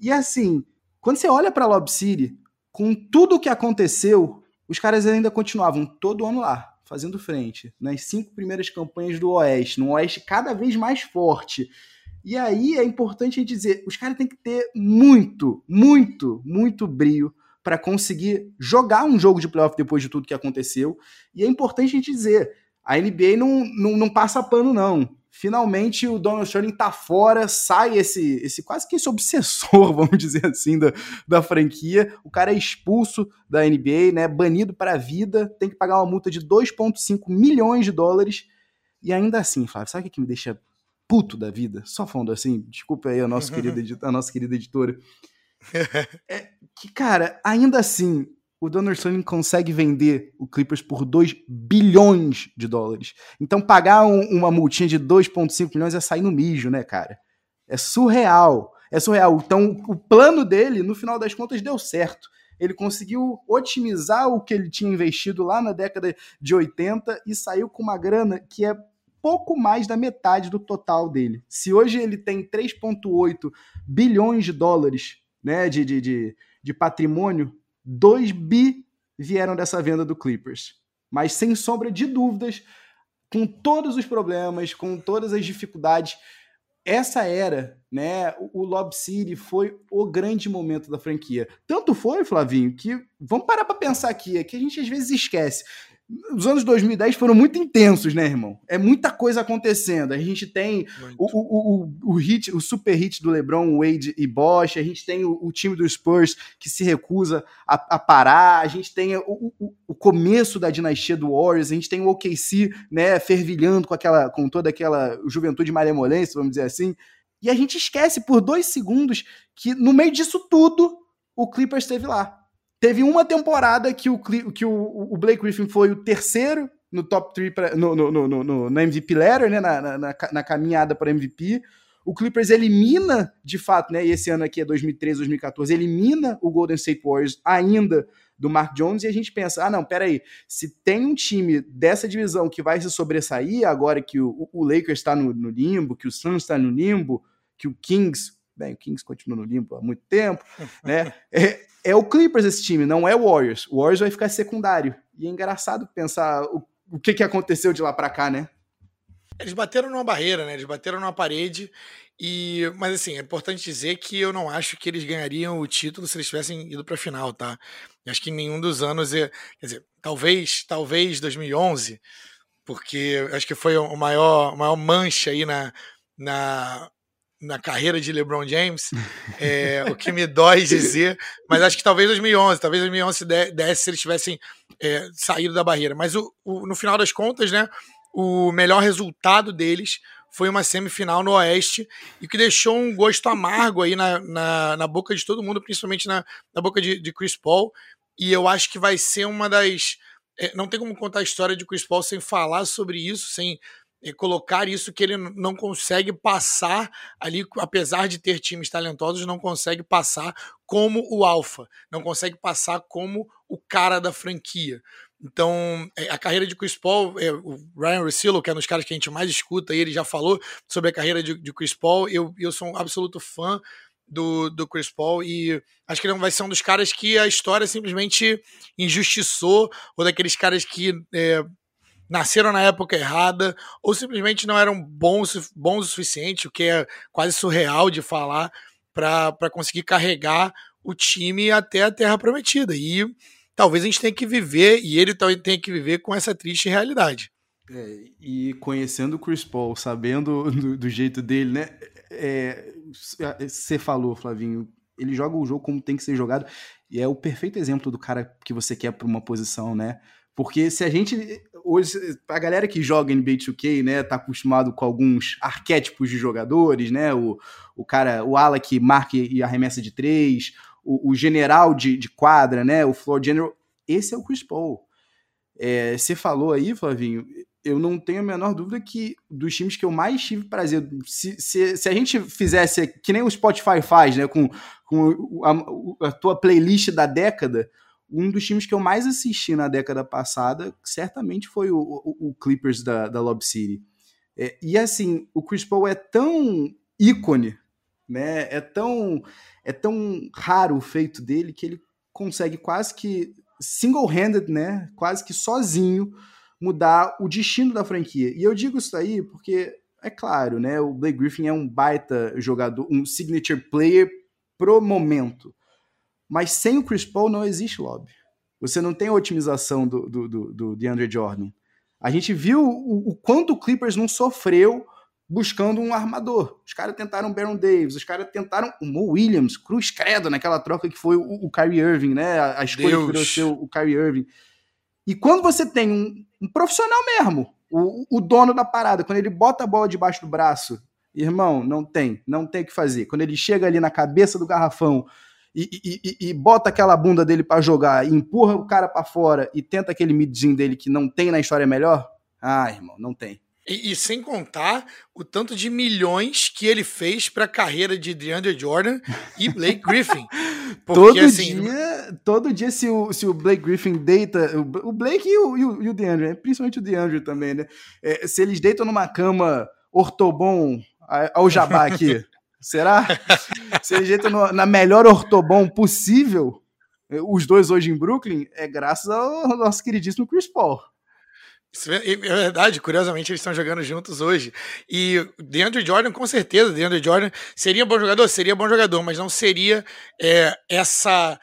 E assim, quando você olha para Lob City, com tudo o que aconteceu, os caras ainda continuavam todo ano lá, fazendo frente, nas cinco primeiras campanhas do Oeste, num Oeste cada vez mais forte. E aí é importante a gente dizer, os caras têm que ter muito, muito, muito brio para conseguir jogar um jogo de playoff depois de tudo que aconteceu. E é importante a gente dizer, a NBA não, não, não passa pano, não. Finalmente o Donald Sterling tá fora, sai esse, esse quase que esse obsessor, vamos dizer assim, da, da franquia. O cara é expulso da NBA, né? Banido para a vida, tem que pagar uma multa de 2,5 milhões de dólares. E ainda assim, Flávio, sabe o que me deixa puto da vida? Só falando assim, desculpa aí a nossa, querida, a nossa querida editora. É que, cara, ainda assim, o Donald Sterling consegue vender o Clippers por 2 bilhões de dólares. Então, pagar um, uma multinha de 2,5 milhões é sair no mijo, né, cara? É surreal. É surreal. Então, o plano dele, no final das contas, deu certo. Ele conseguiu otimizar o que ele tinha investido lá na década de 80 e saiu com uma grana que é pouco mais da metade do total dele. Se hoje ele tem 3,8 bilhões de dólares né, de, de, de, de patrimônio, 2 bi vieram dessa venda do Clippers. Mas sem sombra de dúvidas, com todos os problemas, com todas as dificuldades, essa era, né, o Lob City foi o grande momento da franquia. Tanto foi, Flavinho, que vamos parar para pensar aqui, é que a gente às vezes esquece os anos 2010 foram muito intensos, né, irmão? É muita coisa acontecendo. A gente tem o, o, o, o, hit, o super hit do LeBron, Wade e Bosch. A gente tem o, o time do Spurs que se recusa a, a parar. A gente tem o, o, começo da dinastia do Warriors. A gente tem o OKC, né, fervilhando com aquela, com toda aquela juventude malemolência, vamos dizer assim. E a gente esquece por dois segundos que no meio disso tudo o Clippers esteve lá Teve uma temporada que o, que o, o Blake Griffin foi o terceiro no top 3 no, no, no, no, na MVP Letter, né, na, na, na caminhada para MVP. O Clippers elimina, de fato, né, e esse ano aqui é 2013, 2014, elimina o Golden State Warriors ainda do Mark Jones e a gente pensa, ah não, peraí, se tem um time dessa divisão que vai se sobressair agora que o, o Lakers está no, no limbo, que o Suns está no limbo, que o Kings, bem, o Kings continua no limbo há muito tempo, né, é, é o Clippers esse time, não é o Warriors. O Warriors vai ficar secundário. E é engraçado pensar o, o que, que aconteceu de lá para cá, né? Eles bateram numa barreira, né? Eles bateram numa parede. E, mas assim, é importante dizer que eu não acho que eles ganhariam o título se eles tivessem ido para a final, tá? Eu acho que em nenhum dos anos, quer dizer, talvez, talvez 2011, porque acho que foi o maior, maior mancha aí na, na na carreira de LeBron James, é, o que me dói dizer, mas acho que talvez 2011, talvez 2011 desse se eles tivessem é, saído da barreira. Mas o, o, no final das contas, né, o melhor resultado deles foi uma semifinal no Oeste e que deixou um gosto amargo aí na, na, na boca de todo mundo, principalmente na, na boca de, de Chris Paul. E eu acho que vai ser uma das. É, não tem como contar a história de Chris Paul sem falar sobre isso, sem colocar isso que ele não consegue passar ali, apesar de ter times talentosos, não consegue passar como o alfa, não consegue passar como o cara da franquia. Então, é, a carreira de Chris Paul, é, o Ryan Russillo, que é um dos caras que a gente mais escuta, ele já falou sobre a carreira de, de Chris Paul. Eu, eu sou um absoluto fã do, do Chris Paul e acho que ele vai ser um dos caras que a história simplesmente injustiçou, ou daqueles caras que é, nasceram na época errada, ou simplesmente não eram bons, bons o suficiente, o que é quase surreal de falar, para conseguir carregar o time até a Terra Prometida. E talvez a gente tenha que viver, e ele talvez tenha que viver com essa triste realidade. É, e conhecendo o Chris Paul, sabendo do, do jeito dele, né? Você é, falou, Flavinho, ele joga o jogo como tem que ser jogado, e é o perfeito exemplo do cara que você quer para uma posição, né? Porque se a gente. Hoje, a galera que joga NBA 2K, né, tá acostumado com alguns arquétipos de jogadores, né? O, o cara, o ala que marca e arremessa de três, o, o general de, de, quadra, né? O floor general. Esse é o Chris Paul. É, você falou aí, Flavinho, eu não tenho a menor dúvida que dos times que eu mais tive prazer, se, se, se a gente fizesse que nem o Spotify faz, né, com, com a, a tua playlist da década, um dos times que eu mais assisti na década passada certamente foi o, o, o Clippers da, da Lob City. É, e assim, o Chris Paul é tão ícone, né? É tão é tão raro o feito dele que ele consegue quase que single-handed, né? Quase que sozinho mudar o destino da franquia. E eu digo isso aí porque é claro, né? O Blake Griffin é um baita jogador, um signature player pro momento. Mas sem o Chris Paul não existe lobby. Você não tem a otimização do, do, do, do DeAndre Jordan. A gente viu o, o quanto o Clippers não sofreu buscando um armador. Os caras tentaram o Baron Davis, os caras tentaram o Mo Williams, cruz credo, naquela troca que foi o, o Kyrie Irving, né? A, a escolha Deus. que virou o, Kyrie Irving. E quando você tem um, um profissional mesmo, o, o, dono da parada, quando ele bota a bola debaixo do braço, irmão, não tem, não tem o que fazer. Quando ele chega ali na cabeça do garrafão e, e, e, bota aquela bunda dele para jogar, e empurra o cara para fora e tenta aquele midzinho dele que não tem na história melhor, ah, irmão, não tem. E, e, sem contar o tanto de milhões que ele fez para a carreira de DeAndre Jordan e Blake Griffin. Porque, todo assim, dia, todo dia se o, se o Blake Griffin deita, o Blake e o, e o, e o DeAndre, né? principalmente o DeAndre também, né? É, se eles deitam numa cama ortobon ao jabá aqui, Será? Se ajeita no, na melhor ortobom possível, os dois hoje em Brooklyn, é graças ao nosso queridíssimo Chris Paul. Isso é, é verdade, curiosamente eles estão jogando juntos hoje. E DeAndre Jordan, com certeza, DeAndre Jordan seria bom jogador? Seria bom jogador, mas não seria é, essa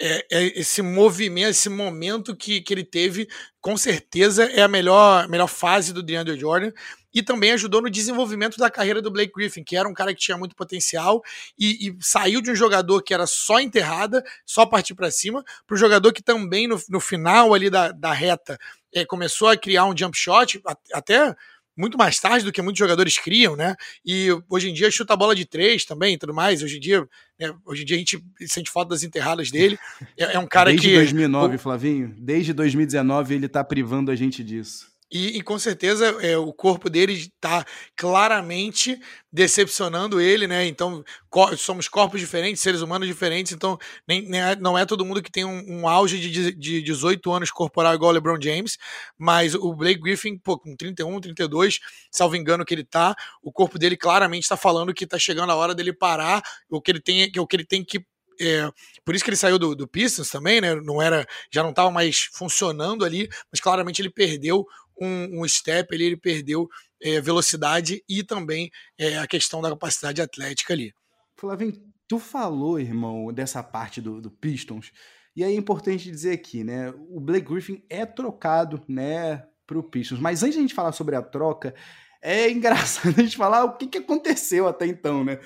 é, é esse movimento, esse momento que, que ele teve, com certeza é a melhor, melhor fase do DeAndre Jordan e também ajudou no desenvolvimento da carreira do Blake Griffin, que era um cara que tinha muito potencial e, e saiu de um jogador que era só enterrada, só partir para cima, para o jogador que também no, no final ali da, da reta é, começou a criar um jump shot, até muito mais tarde do que muitos jogadores criam, né? E hoje em dia chuta a bola de três também, tudo mais. Hoje em dia, né, hoje em dia a gente sente falta das enterradas dele. É, é um cara Desde que. Desde 2009, o... Flavinho. Desde 2019 ele tá privando a gente disso. E, e, com certeza é, o corpo dele está claramente decepcionando ele, né? Então co somos corpos diferentes, seres humanos diferentes, então nem, nem é, não é todo mundo que tem um, um auge de, de 18 anos corporal igual o LeBron James, mas o Blake Griffin, pô, com 31, 32, salvo engano que ele tá, o corpo dele claramente está falando que está chegando a hora dele parar, o que ele tem, o que ele tem que é, por isso que ele saiu do, do Pistons também, né? Não era, já não estava mais funcionando ali, mas claramente ele perdeu um, um step ali, ele perdeu é, velocidade e também é, a questão da capacidade atlética ali. Flavinho, tu falou, irmão, dessa parte do, do Pistons, e aí é importante dizer aqui, né? O Blake Griffin é trocado, né, pro Pistons. Mas antes de a gente falar sobre a troca, é engraçado a gente falar o que, que aconteceu até então, né?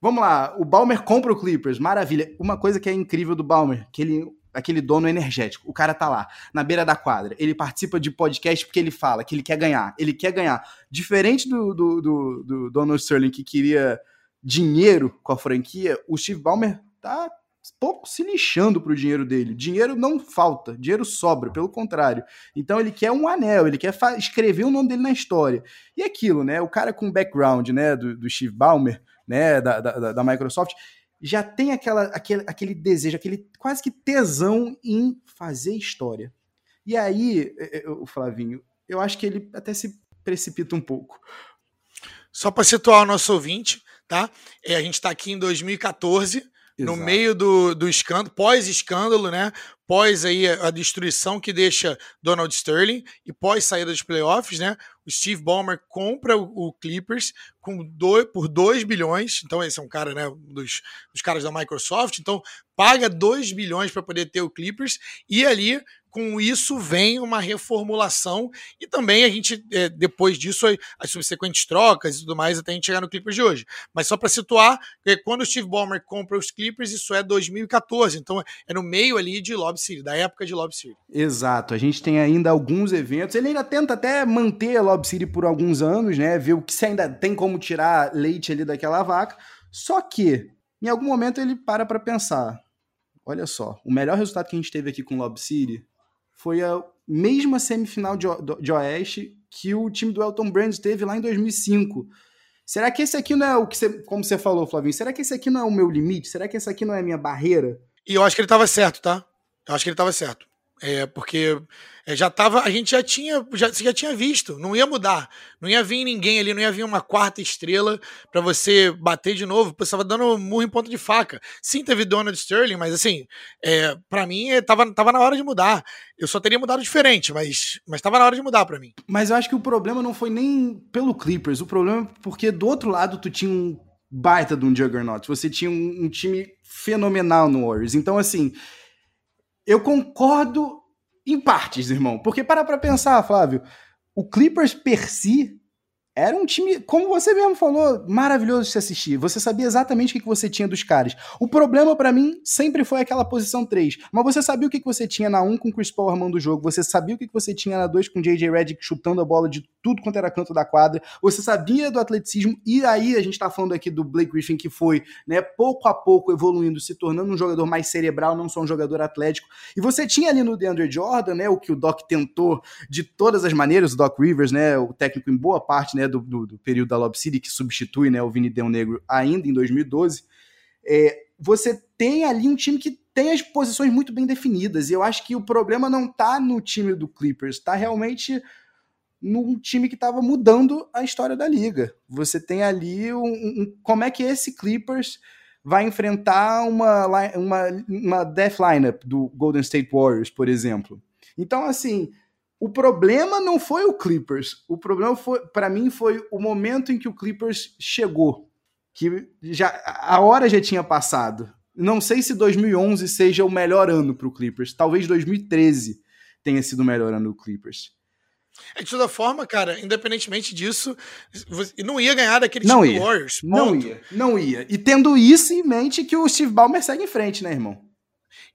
Vamos lá, o Balmer compra o Clippers, maravilha. Uma coisa que é incrível do Balmer, que ele aquele dono energético. O cara tá lá, na beira da quadra. Ele participa de podcast porque ele fala que ele quer ganhar. Ele quer ganhar. Diferente do, do, do, do Donald Sterling, que queria dinheiro com a franquia, o Steve Ballmer tá pouco se lixando pro dinheiro dele. Dinheiro não falta, dinheiro sobra, pelo contrário. Então ele quer um anel, ele quer escrever o nome dele na história. E aquilo, né? O cara com background, né, do, do Steve Ballmer, né, da, da, da Microsoft, já tem aquela, aquele, aquele desejo, aquele quase que tesão em fazer história. E aí, é, é, o Flavinho, eu acho que ele até se precipita um pouco. Só para situar o nosso ouvinte, tá? É, a gente está aqui em 2014, Exato. no meio do, do escândalo, pós-escândalo, né? Pós aí a destruição que deixa Donald Sterling e pós saída dos playoffs, né? O Steve Ballmer compra o, Clippers com dois, por 2 bilhões. Então, esse é um cara, né? Dos, dos caras da Microsoft. Então, paga 2 bilhões para poder ter o Clippers. E ali com isso vem uma reformulação e também a gente, é, depois disso, as subsequentes trocas e tudo mais, até a gente chegar no Clippers de hoje. Mas só para situar, é, quando o Steve Ballmer compra os Clippers, isso é 2014, então é no meio ali de Lob City, da época de Lob City. Exato, a gente tem ainda alguns eventos, ele ainda tenta até manter a City por alguns anos, né, o que se ainda tem como tirar leite ali daquela vaca, só que em algum momento ele para para pensar, olha só, o melhor resultado que a gente teve aqui com Lob City foi a mesma semifinal de, de Oeste que o time do Elton Brand teve lá em 2005. Será que esse aqui não é o que você, como você falou, Flavinho? Será que esse aqui não é o meu limite? Será que esse aqui não é a minha barreira? E eu acho que ele estava certo, tá? Eu acho que ele estava certo. É, porque é, já tava, a gente já tinha, já, já tinha visto, não ia mudar, não ia vir ninguém ali, não ia vir uma quarta estrela para você bater de novo, você estava dando murro em ponta de faca. Sim, teve Donald Sterling, mas assim, é, para mim é, tava, tava na hora de mudar. Eu só teria mudado diferente, mas mas tava na hora de mudar para mim. Mas eu acho que o problema não foi nem pelo Clippers, o problema é porque do outro lado tu tinha um baita de um Juggernaut, você tinha um, um time fenomenal no Warriors. Então assim, eu concordo em partes, irmão. Porque para pra pensar, Flávio, o Clippers per si era um time, como você mesmo falou, maravilhoso de se assistir. Você sabia exatamente o que você tinha dos caras. O problema para mim sempre foi aquela posição 3. Mas você sabia o que você tinha na 1 com Chris Paul armando o jogo. Você sabia o que você tinha na 2 com JJ Redick chutando a bola de tudo quanto era canto da quadra. Você sabia do atleticismo. E aí a gente tá falando aqui do Blake Griffin que foi, né, pouco a pouco evoluindo, se tornando um jogador mais cerebral, não só um jogador atlético. E você tinha ali no DeAndre Jordan, né, o que o Doc tentou de todas as maneiras, o Doc Rivers, né, o técnico em boa parte, né, do, do, do, período da Lob City, que substitui né, o Vini Del Negro ainda em 2012, é, você tem ali um time que tem as posições muito bem definidas. E eu acho que o problema não está no time do Clippers, está realmente num time que estava mudando a história da liga. Você tem ali um, um, como é que esse Clippers vai enfrentar uma, uma, uma death lineup do Golden State Warriors, por exemplo. Então, assim, o problema não foi o Clippers. O problema foi, para mim, foi o momento em que o Clippers chegou, que já a hora já tinha passado. Não sei se 2011 seja o melhor ano para o Clippers. Talvez 2013 tenha sido o melhor ano do Clippers. É, de toda forma, cara, independentemente disso, não ia ganhar daquele não time ia. Warriors. Ponto. Não ia, não ia. E tendo isso em mente que o Steve Ballmer segue em frente, né, irmão?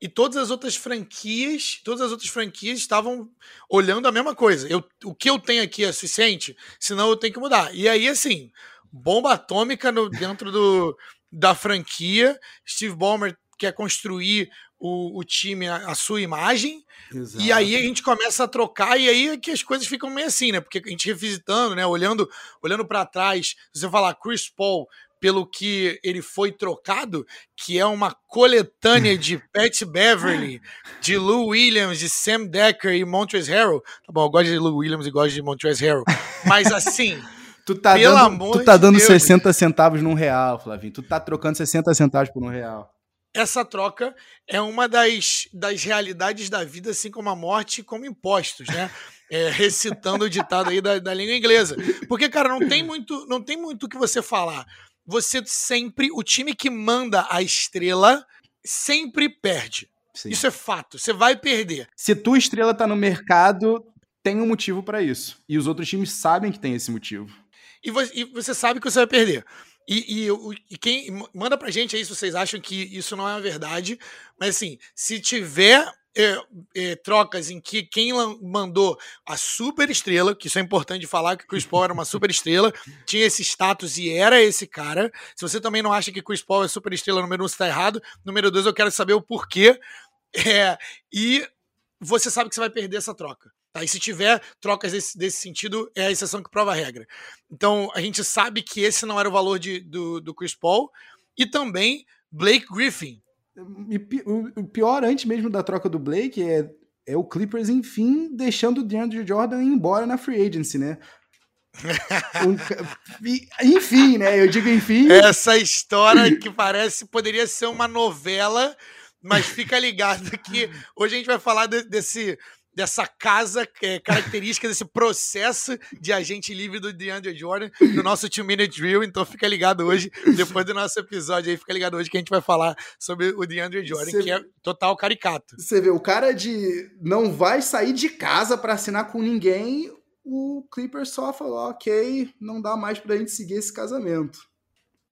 e todas as outras franquias, todas as outras franquias estavam olhando a mesma coisa. Eu, o que eu tenho aqui é suficiente, senão eu tenho que mudar. E aí, assim, bomba atômica no, dentro do, da franquia. Steve Ballmer quer construir o, o time a, a sua imagem. Exato. E aí a gente começa a trocar, e aí é que as coisas ficam meio assim, né? Porque a gente revisitando, né? Olhando, olhando para trás, você falar Chris Paul pelo que ele foi trocado, que é uma coletânea de Pat Beverly, de Lou Williams, de Sam Decker e Montrezl Harrell. Tá bom, eu gosto de Lou Williams e gosto de Montrezl Harrell. Mas assim, tu tá pelo dando, amor tu tá dando Deus, 60 centavos num real, Flavinho. Tu tá trocando 60 centavos por um real. Essa troca é uma das, das realidades da vida, assim como a morte, como impostos, né? É, recitando o ditado aí da, da língua inglesa. Porque, cara, não tem muito não tem muito o que você falar você sempre, o time que manda a estrela, sempre perde. Sim. Isso é fato. Você vai perder. Se tua estrela tá no mercado, tem um motivo para isso. E os outros times sabem que tem esse motivo. E você, e você sabe que você vai perder. E, e, e, quem manda pra gente aí se vocês acham que isso não é uma verdade. Mas assim, se tiver é, é, trocas em que quem mandou a super estrela, que isso é importante falar que Chris Paul era uma super estrela, tinha esse status e era esse cara. Se você também não acha que Chris Paul é super estrela, número um está errado. Número dois, eu quero saber o porquê. É, e você sabe que você vai perder essa troca. Tá? E se tiver trocas desse, desse sentido, é a exceção que prova a regra. Então a gente sabe que esse não era o valor de, do, do Chris Paul. E também Blake Griffin. O pior, antes mesmo da troca do Blake, é, é o Clippers, enfim, deixando o DeAndre Jordan embora na free agency, né? um, enfim, né? Eu digo enfim. Essa história que parece poderia ser uma novela, mas fica ligado que hoje a gente vai falar de, desse dessa casa é, característica desse processo de agente livre do DeAndre Jordan no nosso Two Minute Drill. Então fica ligado hoje, depois do nosso episódio aí, fica ligado hoje que a gente vai falar sobre o DeAndre Jordan, cê, que é total caricato. Você vê, o cara de não vai sair de casa para assinar com ninguém, o Clippers só falou, ok, não dá mais pra gente seguir esse casamento.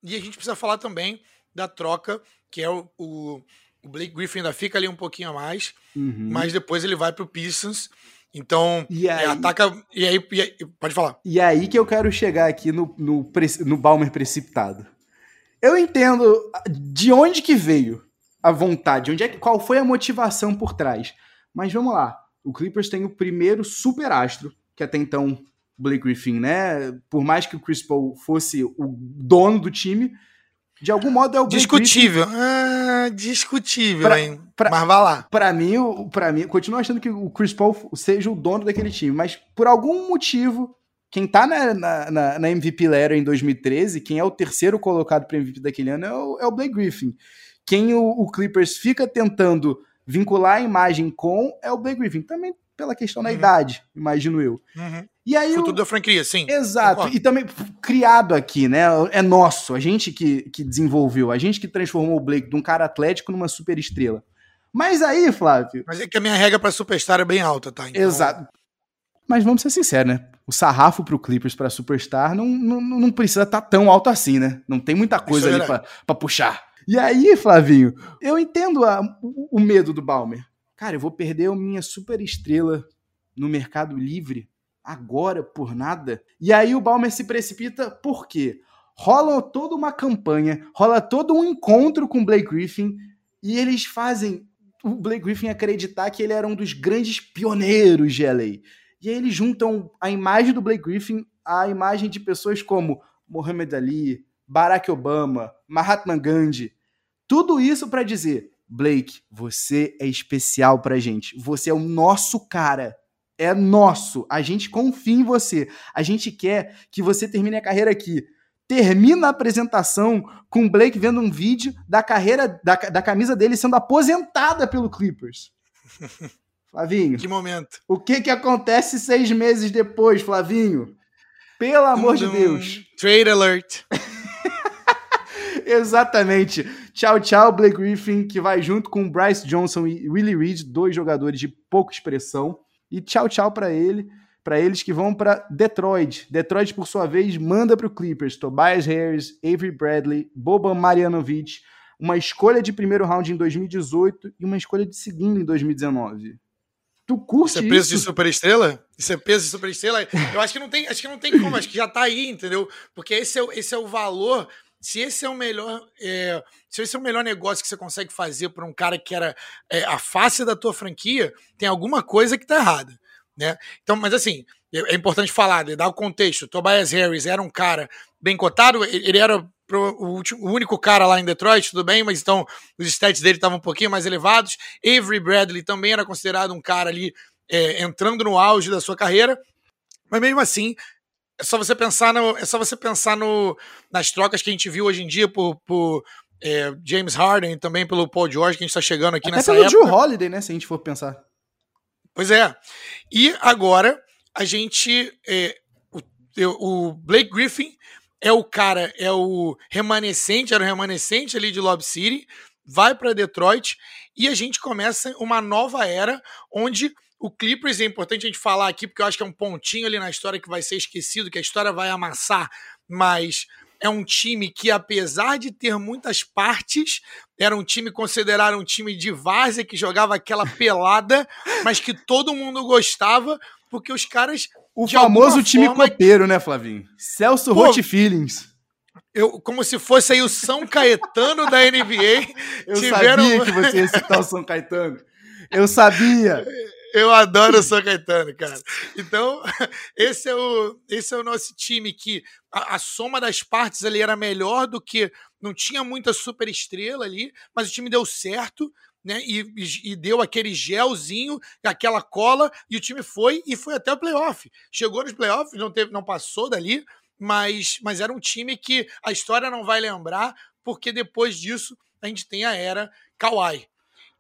E a gente precisa falar também da troca, que é o, o o Blake Griffin ainda fica ali um pouquinho a mais, uhum. mas depois ele vai pro Pistons. Então, e é, aí, é, ataca. E aí, e aí, Pode falar. E aí que eu quero chegar aqui no, no, no Balmer precipitado. Eu entendo de onde que veio a vontade, onde é que, qual foi a motivação por trás. Mas vamos lá. O Clippers tem o primeiro super astro, que até então Blake Griffin, né? Por mais que o Chris Paul fosse o dono do time, de algum modo é o Discutível. Ah, discutível, pra, hein? Pra, mas vai lá. Pra mim, para mim, continuo achando que o Chris Paul seja o dono daquele time, mas por algum motivo, quem tá na, na, na MVP Lera em 2013, quem é o terceiro colocado para MVP daquele ano é o, é o Blake Griffin. Quem o, o, Clippers fica tentando vincular a imagem com é o Blake Griffin. Também pela questão da uhum. idade, imagino eu. Uhum. E aí Futuro o... da franquia, sim. Exato. Concordo. E também criado aqui, né? É nosso, a gente que, que desenvolveu, a gente que transformou o Blake de um cara atlético numa super estrela. Mas aí, Flávio. Mas é que a minha regra para superstar é bem alta, tá? Então... Exato. Mas vamos ser sinceros, né? O sarrafo pro Clippers para superstar não, não, não precisa estar tá tão alto assim, né? Não tem muita coisa é ali para puxar. E aí, Flavinho, eu entendo a, o, o medo do Balmer. Cara, eu vou perder a minha super estrela no mercado livre agora por nada. E aí o Balmer se precipita por quê? Rola toda uma campanha, rola todo um encontro com o Blake Griffin e eles fazem o Blake Griffin acreditar que ele era um dos grandes pioneiros de LA. E aí eles juntam a imagem do Blake Griffin à imagem de pessoas como Muhammad Ali, Barack Obama, Mahatma Gandhi. Tudo isso para dizer, Blake, você é especial pra gente. Você é o nosso cara é nosso. A gente confia em você. A gente quer que você termine a carreira aqui. Termina a apresentação com o Blake vendo um vídeo da carreira da, da camisa dele sendo aposentada pelo Clippers. Flavinho. Que momento. O que que acontece seis meses depois, Flavinho? Pelo amor um, de Deus. Trade alert. Exatamente. Tchau, tchau, Blake Griffin, que vai junto com Bryce Johnson e Willie Reed, dois jogadores de pouca expressão. E tchau, tchau para ele, para eles que vão para Detroit. Detroit, por sua vez, manda para o Clippers Tobias Harris, Avery Bradley, Boban Marjanovic, uma escolha de primeiro round em 2018 e uma escolha de segundo em 2019. Tu curte isso? é peso isso? de superestrela? Isso é peso de superestrela? Eu acho que não tem, acho que não tem como, acho que já tá aí, entendeu? Porque esse é, esse é o valor se esse é o melhor é, se esse é o melhor negócio que você consegue fazer para um cara que era é, a face da tua franquia, tem alguma coisa que tá errada, né? Então, mas assim, é, é importante falar, dar o contexto. Tobias Harris era um cara bem cotado, ele era o, último, o, único cara lá em Detroit, tudo bem, mas então os stats dele estavam um pouquinho mais elevados. Avery Bradley também era considerado um cara ali é, entrando no auge da sua carreira, mas mesmo assim é só você pensar no, é só você pensar no, nas trocas que a gente viu hoje em dia por, por é, James Harden e também pelo Paul George que a gente está chegando aqui Até nessa pelo época. Drew Holiday, né? Se a gente for pensar. Pois é. E agora a gente é, o, o Blake Griffin é o cara, é o remanescente, era o remanescente ali de Lob City, vai para Detroit e a gente começa uma nova era onde o Clippers é importante a gente falar aqui, porque eu acho que é um pontinho ali na história que vai ser esquecido, que a história vai amassar, mas é um time que, apesar de ter muitas partes, era um time considerado um time de várzea que jogava aquela pelada, mas que todo mundo gostava, porque os caras. O famoso time forma... copeiro, né, Flavinho? Celso Hot Feelings. Eu, como se fosse aí o São Caetano da NBA. Eu tiveram... sabia que você ia citar o São Caetano. Eu sabia. Eu adoro o São Caetano, cara. Então, esse é o, esse é o nosso time que a, a, soma das partes ali era melhor do que. Não tinha muita super estrela ali, mas o time deu certo. Né, e, e, deu aquele gelzinho, aquela cola, e o time foi e foi até o playoff. Chegou nos playoffs, não, teve, não passou dali, mas, mas era um time que a história não vai lembrar, porque depois disso a gente tem a era Kawhi.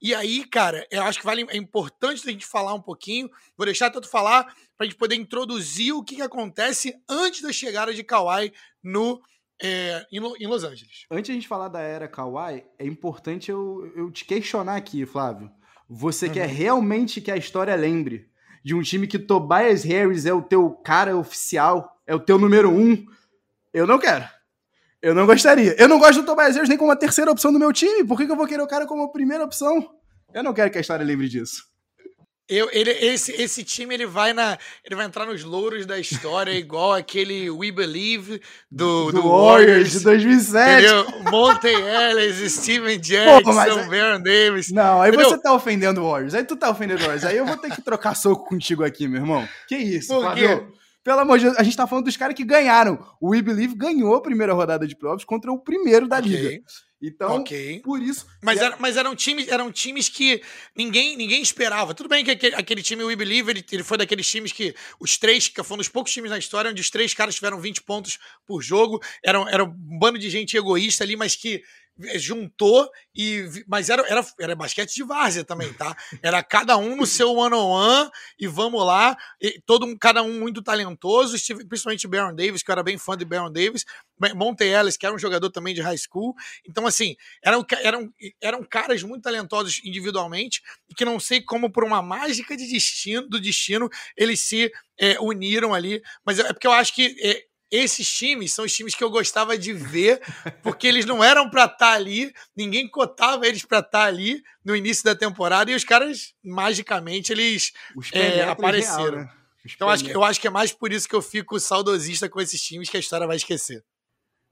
E aí, cara, eu acho que vale, é importante a gente falar um pouquinho. Vou deixar tanto falar para a gente poder introduzir o que, que acontece antes da chegada de Kawhi no, é, em, em, Los Angeles. Antes de a gente falar da era Kawhi, é importante eu, eu te questionar aqui, Flávio. Você uhum. quer realmente que a história lembre de um time que Tobias Harris é o teu cara oficial, é o teu número um? Eu não quero. Eu não gostaria. Eu não gosto do Tobias Harris nem como a terceira opção do meu time. Por que, que eu vou querer o cara como primeira opção? Eu não quero que a história lembre disso. Eu, ele, esse, esse time ele vai na, ele vai entrar nos louros da história igual aquele We Believe do, do, do Warriors, de 2007. Entendeu? Monte Ellis, Steven Jackson, Pô, mas... Baron Davis. Não, aí entendeu? você tá ofendendo o Warriors. Aí tu tá ofendendo o Warriors. Aí eu vou ter que trocar soco contigo aqui, meu irmão. Que isso, Por quê? Pelo amor de Deus, a gente tá falando dos caras que ganharam. O We Believe ganhou a primeira rodada de playoffs contra o primeiro da okay. liga. Então, okay. por isso. Mas, era, mas eram, times, eram times que ninguém, ninguém esperava. Tudo bem que aquele, aquele time We Believe ele, ele, foi daqueles times que os três, que foi um dos poucos times na história onde os três caras tiveram 20 pontos por jogo. Era, era um bando de gente egoísta ali, mas que é, juntou e mas era, era, era basquete de várzea também, tá? Era cada um no seu one on one e vamos lá, e todo cada um muito talentoso, principalmente Baron Davis, que eu era bem fã de Baron Davis, Monte Ellis, que era um jogador também de high school. Então assim, eram eram eram caras muito talentosos individualmente e que não sei como por uma mágica de destino do destino eles se é, uniram ali, mas é porque eu acho que é, esses times são os times que eu gostava de ver, porque eles não eram para estar tá ali, ninguém cotava eles para estar tá ali no início da temporada e os caras, magicamente, eles é, apareceram. Real, né? Então acho que, eu acho que é mais por isso que eu fico saudosista com esses times que a história vai esquecer.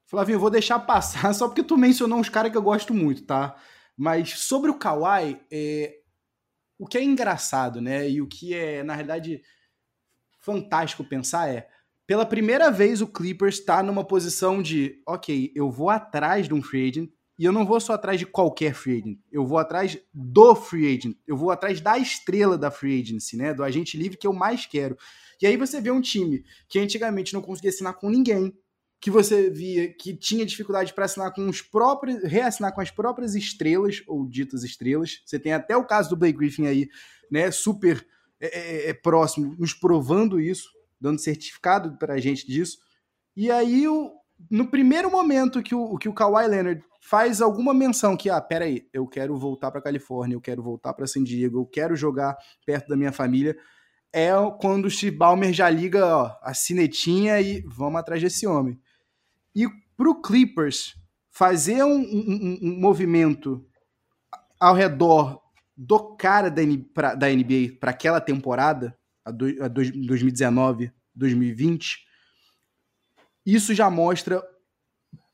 Flavinho, eu vou deixar passar só porque tu mencionou uns caras que eu gosto muito, tá? Mas sobre o Kawhi, é... o que é engraçado, né? E o que é, na realidade, fantástico pensar é pela primeira vez o Clippers está numa posição de, ok, eu vou atrás de um free agent e eu não vou só atrás de qualquer free agent, eu vou atrás do free agent, eu vou atrás da estrela da free agency, né, do agente livre que eu mais quero. E aí você vê um time que antigamente não conseguia assinar com ninguém, que você via que tinha dificuldade para assinar com os próprios, reassinar com as próprias estrelas ou ditas estrelas. Você tem até o caso do Blake Griffin aí, né, super é, é, é próximo, nos provando isso dando certificado para a gente disso. E aí, o, no primeiro momento que o, que o Kawhi Leonard faz alguma menção que, ah, peraí, eu quero voltar para Califórnia, eu quero voltar para San Diego, eu quero jogar perto da minha família, é quando o Steve Ballmer já liga ó, a cinetinha e vamos atrás desse homem. E pro Clippers fazer um, um, um movimento ao redor do cara da, da NBA para aquela temporada, a, do, a 2019, 2020, isso já mostra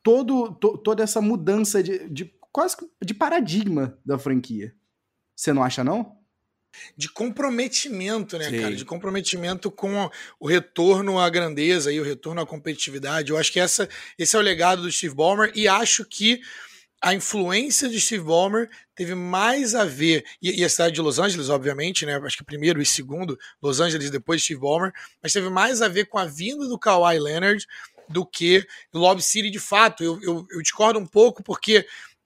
todo, to, toda essa mudança de, de quase de paradigma da franquia. Você não acha, não? de comprometimento, né, Sim. cara? De comprometimento com o retorno à grandeza e o retorno à competitividade. Eu acho que essa, esse é o legado do Steve Ballmer e acho que a influência de Steve Ballmer teve mais a ver, e, e, a cidade de Los Angeles, obviamente, né? Acho que primeiro e segundo, Los Angeles depois Steve Ballmer, mas teve mais a ver com a vinda do Kawhi Leonard do que o Lob City de fato. Eu, eu, eu discordo um pouco, porque,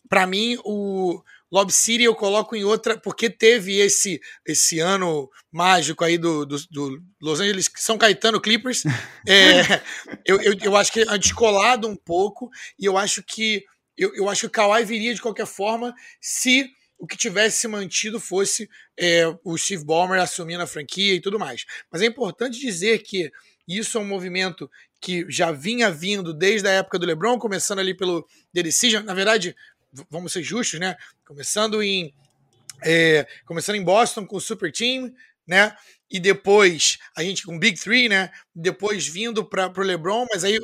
para mim, o. Lob City eu coloco em outra, porque teve esse esse ano mágico aí do, do, do Los Angeles, São Caetano Clippers. É, eu, eu, eu acho que é descolado um pouco, e eu acho que eu, eu acho que o Kawhi viria de qualquer forma se o que tivesse se mantido fosse é, o Steve Ballmer assumindo a franquia e tudo mais. Mas é importante dizer que isso é um movimento que já vinha vindo desde a época do LeBron, começando ali pelo The Decision. Na verdade, vamos ser justos, né? Começando em é, começando em Boston com o Super Team, né? E depois a gente com o Big Three, né? Depois vindo para o LeBron, mas aí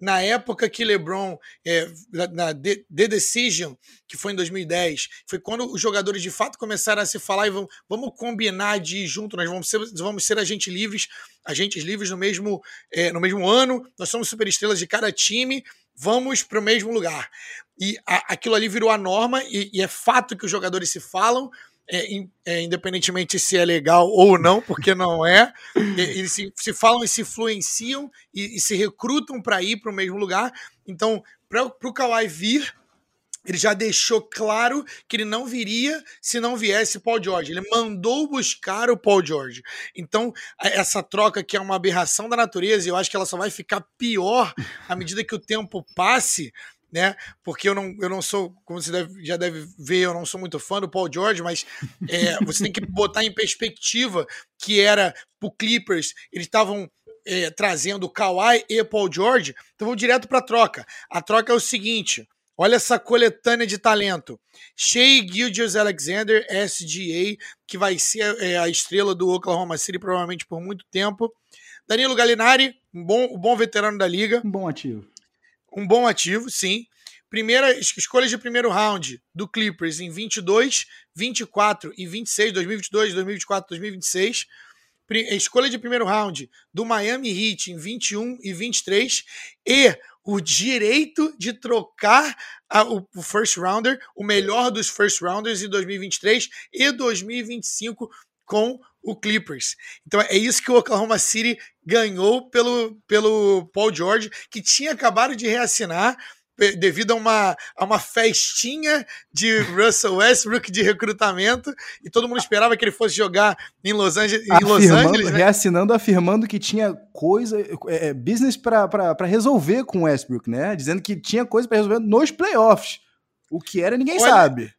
na época que LeBron, é, na The, Decision, que foi em 2010, foi quando os jogadores de fato começaram a se falar e vamos, vamos combinar de ir junto, nós vamos ser, vamos ser agentes livres, agentes livres no mesmo, é, no mesmo ano, nós somos superestrelas de cada time, vamos para o mesmo lugar. E a, aquilo ali virou a norma, e, e é fato que os jogadores se falam, é, é, independentemente se é legal ou não, porque não é. Eles se, se falam e se influenciam e, e se recrutam para ir para o mesmo lugar. Então, para o Kawhi vir, ele já deixou claro que ele não viria se não viesse Paul George. Ele mandou buscar o Paul George. Então, essa troca que é uma aberração da natureza, eu acho que ela só vai ficar pior à medida que o tempo passe, né? Porque eu não, eu não sou, como você deve, já deve ver, eu não sou muito fã do Paul George, mas é, você tem que botar em perspectiva que era o Clippers, eles estavam é, trazendo Kawhi e Paul George, então vou direto para troca. A troca é o seguinte: olha essa coletânea de talento. Shea Gilgeous Alexander, SGA, que vai ser é, a estrela do Oklahoma City provavelmente por muito tempo. Danilo Gallinari, um bom, um bom veterano da liga. Um bom ativo um bom ativo, sim. Primeira escolha de primeiro round do Clippers em 22, 24 e 26, 2022, 2024, 2026. Escolha de primeiro round do Miami Heat em 21 e 23 e o direito de trocar a, o, o first rounder, o melhor dos first rounders em 2023 e 2025 com o Clippers. Então é isso que o Oklahoma City ganhou pelo, pelo Paul George, que tinha acabado de reassinar devido a uma, a uma festinha de Russell Westbrook de recrutamento e todo mundo esperava que ele fosse jogar em Los Angeles. Em Los Angeles né? Reassinando, afirmando que tinha coisa, é, é business para resolver com o Westbrook, né? Dizendo que tinha coisa para resolver nos playoffs. O que era, ninguém Olha, sabe.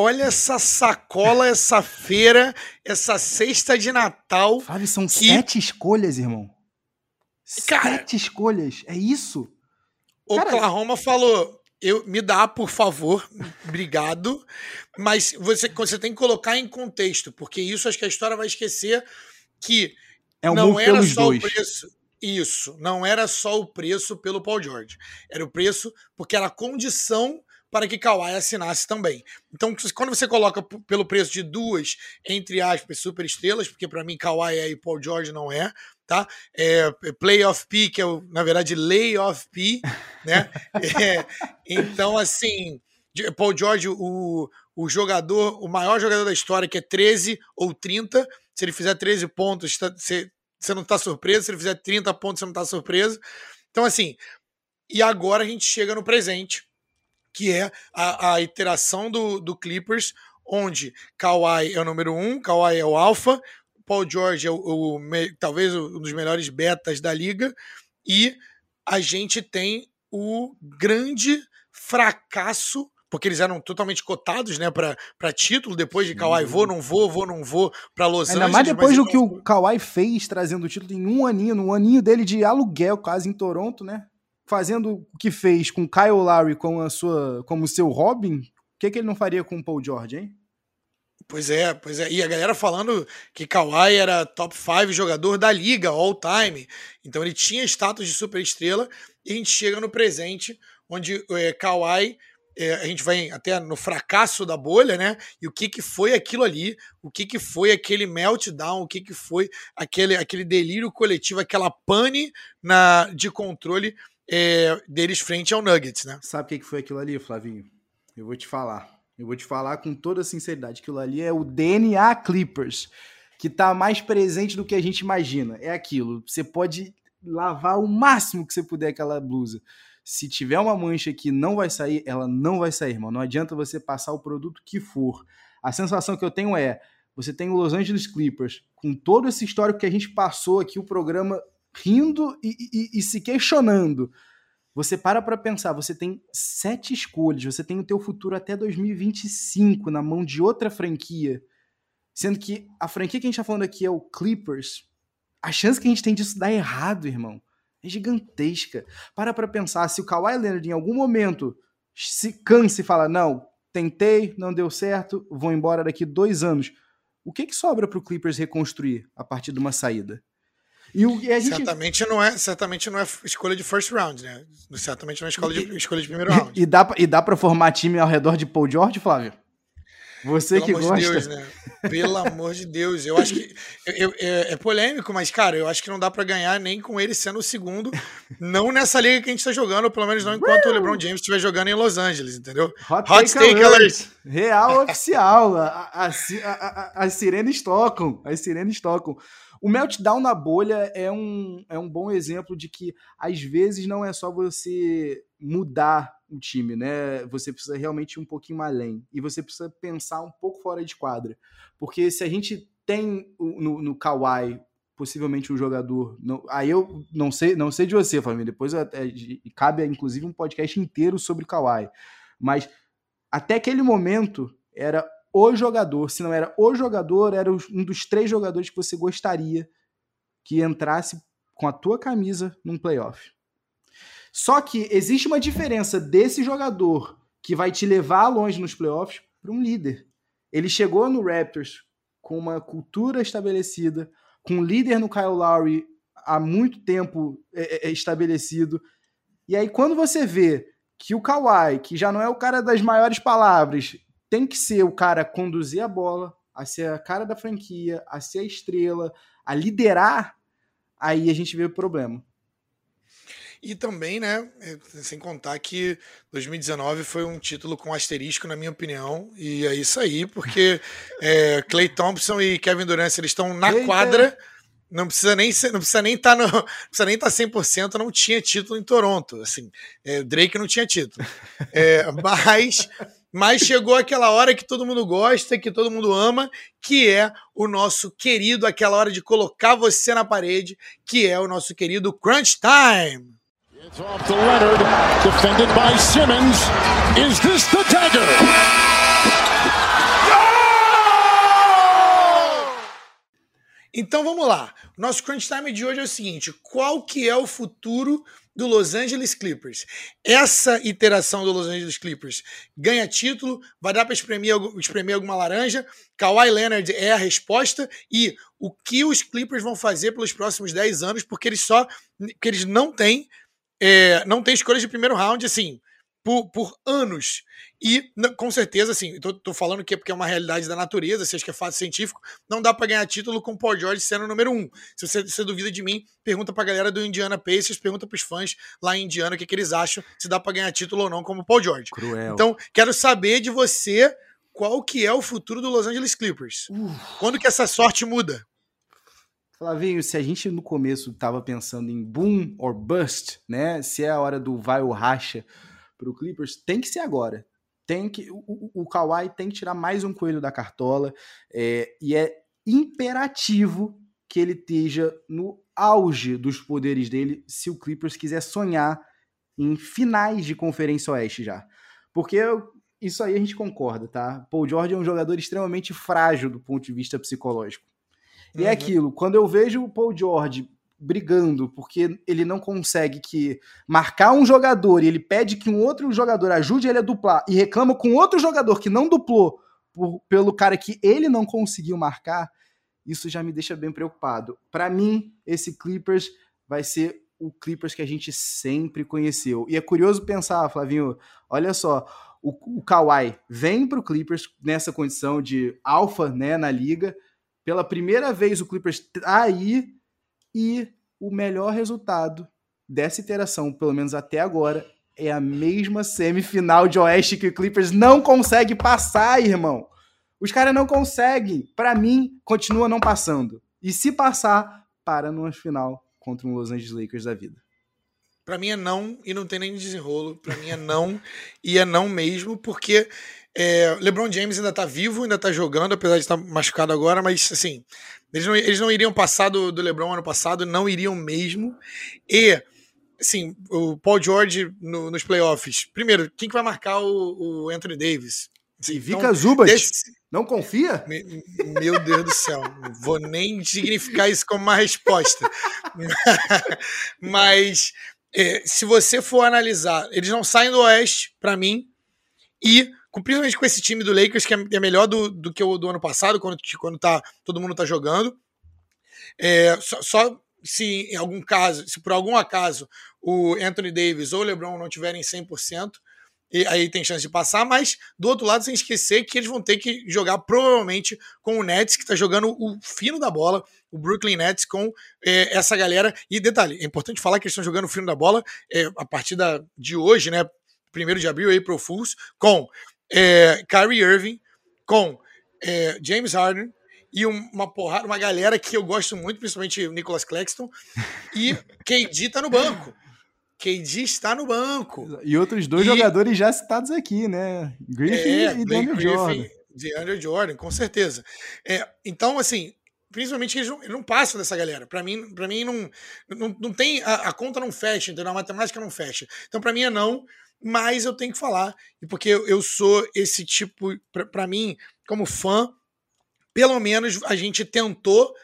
Olha essa sacola, essa feira, essa cesta de Natal. Fábio, são que... sete escolhas, irmão. Cara, sete escolhas, é isso? Oklahoma Cara... falou: eu me dá, por favor, obrigado. Mas você, você tem que colocar em contexto, porque isso acho que a história vai esquecer que é um não era só dois. o preço. Isso, não era só o preço pelo Paul George. Era o preço porque era a condição para que Kawhi assinasse também. Então, quando você coloca pelo preço de duas, entre aspas, super estrelas, porque para mim Kawhi é e Paul George não é, tá? É, é playoff P, que é, na verdade, layoff P, né? é, então, assim, Paul George, o, o jogador, o maior jogador da história, que é 13 ou 30, se ele fizer 13 pontos, tá, você não está surpreso, se ele fizer 30 pontos, você não está surpreso. Então, assim, e agora a gente chega no presente, que é a, a iteração do, do Clippers, onde Kawhi é o número um, Kawhi é o alfa, Paul George é o, o talvez um dos melhores betas da liga, e a gente tem o grande fracasso porque eles eram totalmente cotados, né, para título, depois de Kawhi, vou, não vou, vou, não vou, para Los Ainda Angeles. Ainda mais depois do que o Kawhi fez, trazendo o título em um aninho, no aninho dele de aluguel, quase em Toronto, né? Fazendo o que fez com Kyle Lowry como, a sua, como seu Robin, o que, que ele não faria com o Paul George, hein? Pois é, pois é. E a galera falando que Kawhi era top 5 jogador da liga, all time. Então ele tinha status de superestrela. E a gente chega no presente, onde é, Kawhi, é, a gente vai até no fracasso da bolha, né? E o que, que foi aquilo ali, o que, que foi aquele meltdown, o que, que foi aquele, aquele delírio coletivo, aquela pane na, de controle é, deles frente ao Nuggets, né? Sabe o que foi aquilo ali, Flavinho? Eu vou te falar. Eu vou te falar com toda sinceridade. Aquilo ali é o DNA Clippers, que tá mais presente do que a gente imagina. É aquilo. Você pode lavar o máximo que você puder aquela blusa. Se tiver uma mancha que não vai sair, ela não vai sair, irmão. Não adianta você passar o produto que for. A sensação que eu tenho é: você tem o Los Angeles Clippers, com todo esse histórico que a gente passou aqui, o programa rindo e, e, e se questionando. Você para para pensar, você tem sete escolhas, você tem o teu futuro até 2025 na mão de outra franquia, sendo que a franquia que a gente está falando aqui é o Clippers. a chance que a gente tem disso dar errado, irmão, é gigantesca. Para pra pensar, se o Kawhi Leonard em algum momento se cansa e fala, não, tentei, não deu certo, vou embora daqui dois anos. O que, que sobra para o Clippers reconstruir a partir de uma saída? E, o, e gente... certamente, não é, certamente não é escolha de first round, né? Certamente não é escolha de, escolha de primeiro round. E dá, e dá para formar time ao redor de Paul George, Flávio? Você Pelo que gosta. De Deus, né? Pelo amor de Deus. Eu acho que. Eu, eu, é, é, polêmico, mas, cara, eu acho que não dá para ganhar nem com ele sendo o segundo. Não nessa liga que a gente tá jogando, ou pelo menos não enquanto o LeBron James estiver jogando em Los Angeles, entendeu? Hot, Hot take alert. Real oficial. A, a, a, a, sirene Stockholm. O meltdown na bolha é um, é um bom exemplo de que, às vezes, não é só você mudar o time, né? Você precisa realmente ir um pouquinho além. E você precisa pensar um pouco fora de quadra. Porque se a gente tem no, no Kawhi possivelmente um jogador. Não, aí eu não sei, não sei de você, família. Depois cabe, inclusive, um podcast inteiro sobre Kawhi. Mas até aquele momento era o jogador. Se não era o jogador, era um dos três jogadores que você gostaria que entrasse com a tua camisa num playoff. Só que existe uma diferença desse jogador que vai te levar longe nos playoffs para um líder. Ele chegou no Raptors com uma cultura estabelecida, com um líder no Kyle Lowry há muito tempo é, é, é, estabelecido. E aí, quando você vê que o Kawhi, que já não é o cara das maiores palavras, tem que ser o cara a conduzir a bola, a ser a cara da franquia, a ser a estrela, a liderar, aí a gente vê o problema. E também, né, é, sem contar que 2019 foi um título com asterisco, na minha opinião, e é isso aí, porque é, Clay Thompson e Kevin Durant, eles estão na Eita. quadra, não precisa nem ser, não precisa nem estar tá no, precisa nem estar tá 100%, não tinha título em Toronto, assim, é, Drake não tinha título. É, mas mas chegou aquela hora que todo mundo gosta, que todo mundo ama, que é o nosso querido, aquela hora de colocar você na parede, que é o nosso querido Crunch Time. It's off to Leonard, defended by Simmons. Is this the dagger? Então vamos lá. Nosso crunch time de hoje é o seguinte: qual que é o futuro do Los Angeles Clippers? Essa iteração do Los Angeles Clippers ganha título, vai dar para espremer, espremer alguma laranja. Kawhi Leonard é a resposta e o que os Clippers vão fazer pelos próximos 10 anos, porque eles só que eles não têm é, não tem escolhas de primeiro round, assim, por, por anos. E, com certeza, assim, tô, tô, falando que é porque é uma realidade da natureza, se acha que é fato científico, não dá para ganhar título com o Paul George sendo o número um. Se você, você duvida de mim, pergunta pra galera do Indiana Pacers, pergunta pros fãs lá em Indiana o que, que eles acham, se dá para ganhar título ou não como Paul George. Cruel. Então, quero saber de você qual que é o futuro do Los Angeles Clippers. Quando que essa sorte muda? Flavinho, se a gente no começo estava pensando em boom or bust, né? Se é a hora do vai ou racha para o Clippers, tem que ser agora. Tem que o, o Kawhi tem que tirar mais um coelho da cartola é, e é imperativo que ele esteja no auge dos poderes dele se o Clippers quiser sonhar em finais de Conferência Oeste já. Porque isso aí a gente concorda, tá? Paul George é um jogador extremamente frágil do ponto de vista psicológico. E é uhum. é aquilo, quando eu vejo o Paul George brigando porque ele não consegue que marcar um jogador e ele pede que um outro jogador ajude ele a duplar e reclama com outro jogador que não duplou por, pelo cara que ele não conseguiu marcar, isso já me deixa bem preocupado. Para mim, esse Clippers vai ser o Clippers que a gente sempre conheceu. E é curioso pensar, Flavinho, olha só, o, o Kawhi vem para o Clippers nessa condição de alfa né, na liga, pela primeira vez o Clippers tá aí e o melhor resultado dessa iteração, pelo menos até agora, é a mesma semifinal de Oeste que o Clippers não consegue passar, irmão. Os caras não conseguem. Para mim, continua não passando. E se passar, para numa final contra um Los Angeles Lakers da vida. Para mim é não e não tem nem desenrolo. Para mim é não e é não mesmo, porque é, LeBron James ainda tá vivo, ainda tá jogando, apesar de estar machucado agora, mas assim, eles não, eles não iriam passar do, do LeBron ano passado, não iriam mesmo. E, assim, o Paul George no, nos playoffs. Primeiro, quem que vai marcar o, o Anthony Davis? Ivica então, Zubat, desse... não confia? Meu Deus do céu, não vou nem significar isso como uma resposta. Mas é, se você for analisar, eles não saem do Oeste, para mim, e principalmente com esse time do Lakers, que é, é melhor do, do que o do ano passado, quando, quando tá, todo mundo tá jogando. É, só, só, se em algum caso, se por algum acaso o Anthony Davis ou o LeBron não tiverem 100%, e aí tem chance de passar, mas do outro lado, sem esquecer que eles vão ter que jogar provavelmente com o Nets, que está jogando o fino da bola, o Brooklyn Nets, com é, essa galera. E detalhe, é importante falar que eles estão jogando o fino da bola é, a partir da, de hoje, né? Primeiro de abril, April Fools, com é, Kyrie Irving, com é, James Harden, e uma porrada, uma galera que eu gosto muito, principalmente o Nicholas Claxton, e KD tá no banco. KD está no banco. E outros dois e... jogadores já citados aqui, né? Griffin é, e Daniel Jordan. DeAndre Jordan, com certeza. É, então, assim, principalmente eles não, eles não passam dessa galera. Para mim, para mim não, não, não tem a, a, conta não fecha, entendeu? A matemática não fecha. Então, para mim é não, mas eu tenho que falar, e porque eu, sou esse tipo, para mim, como fã, pelo menos a gente tentou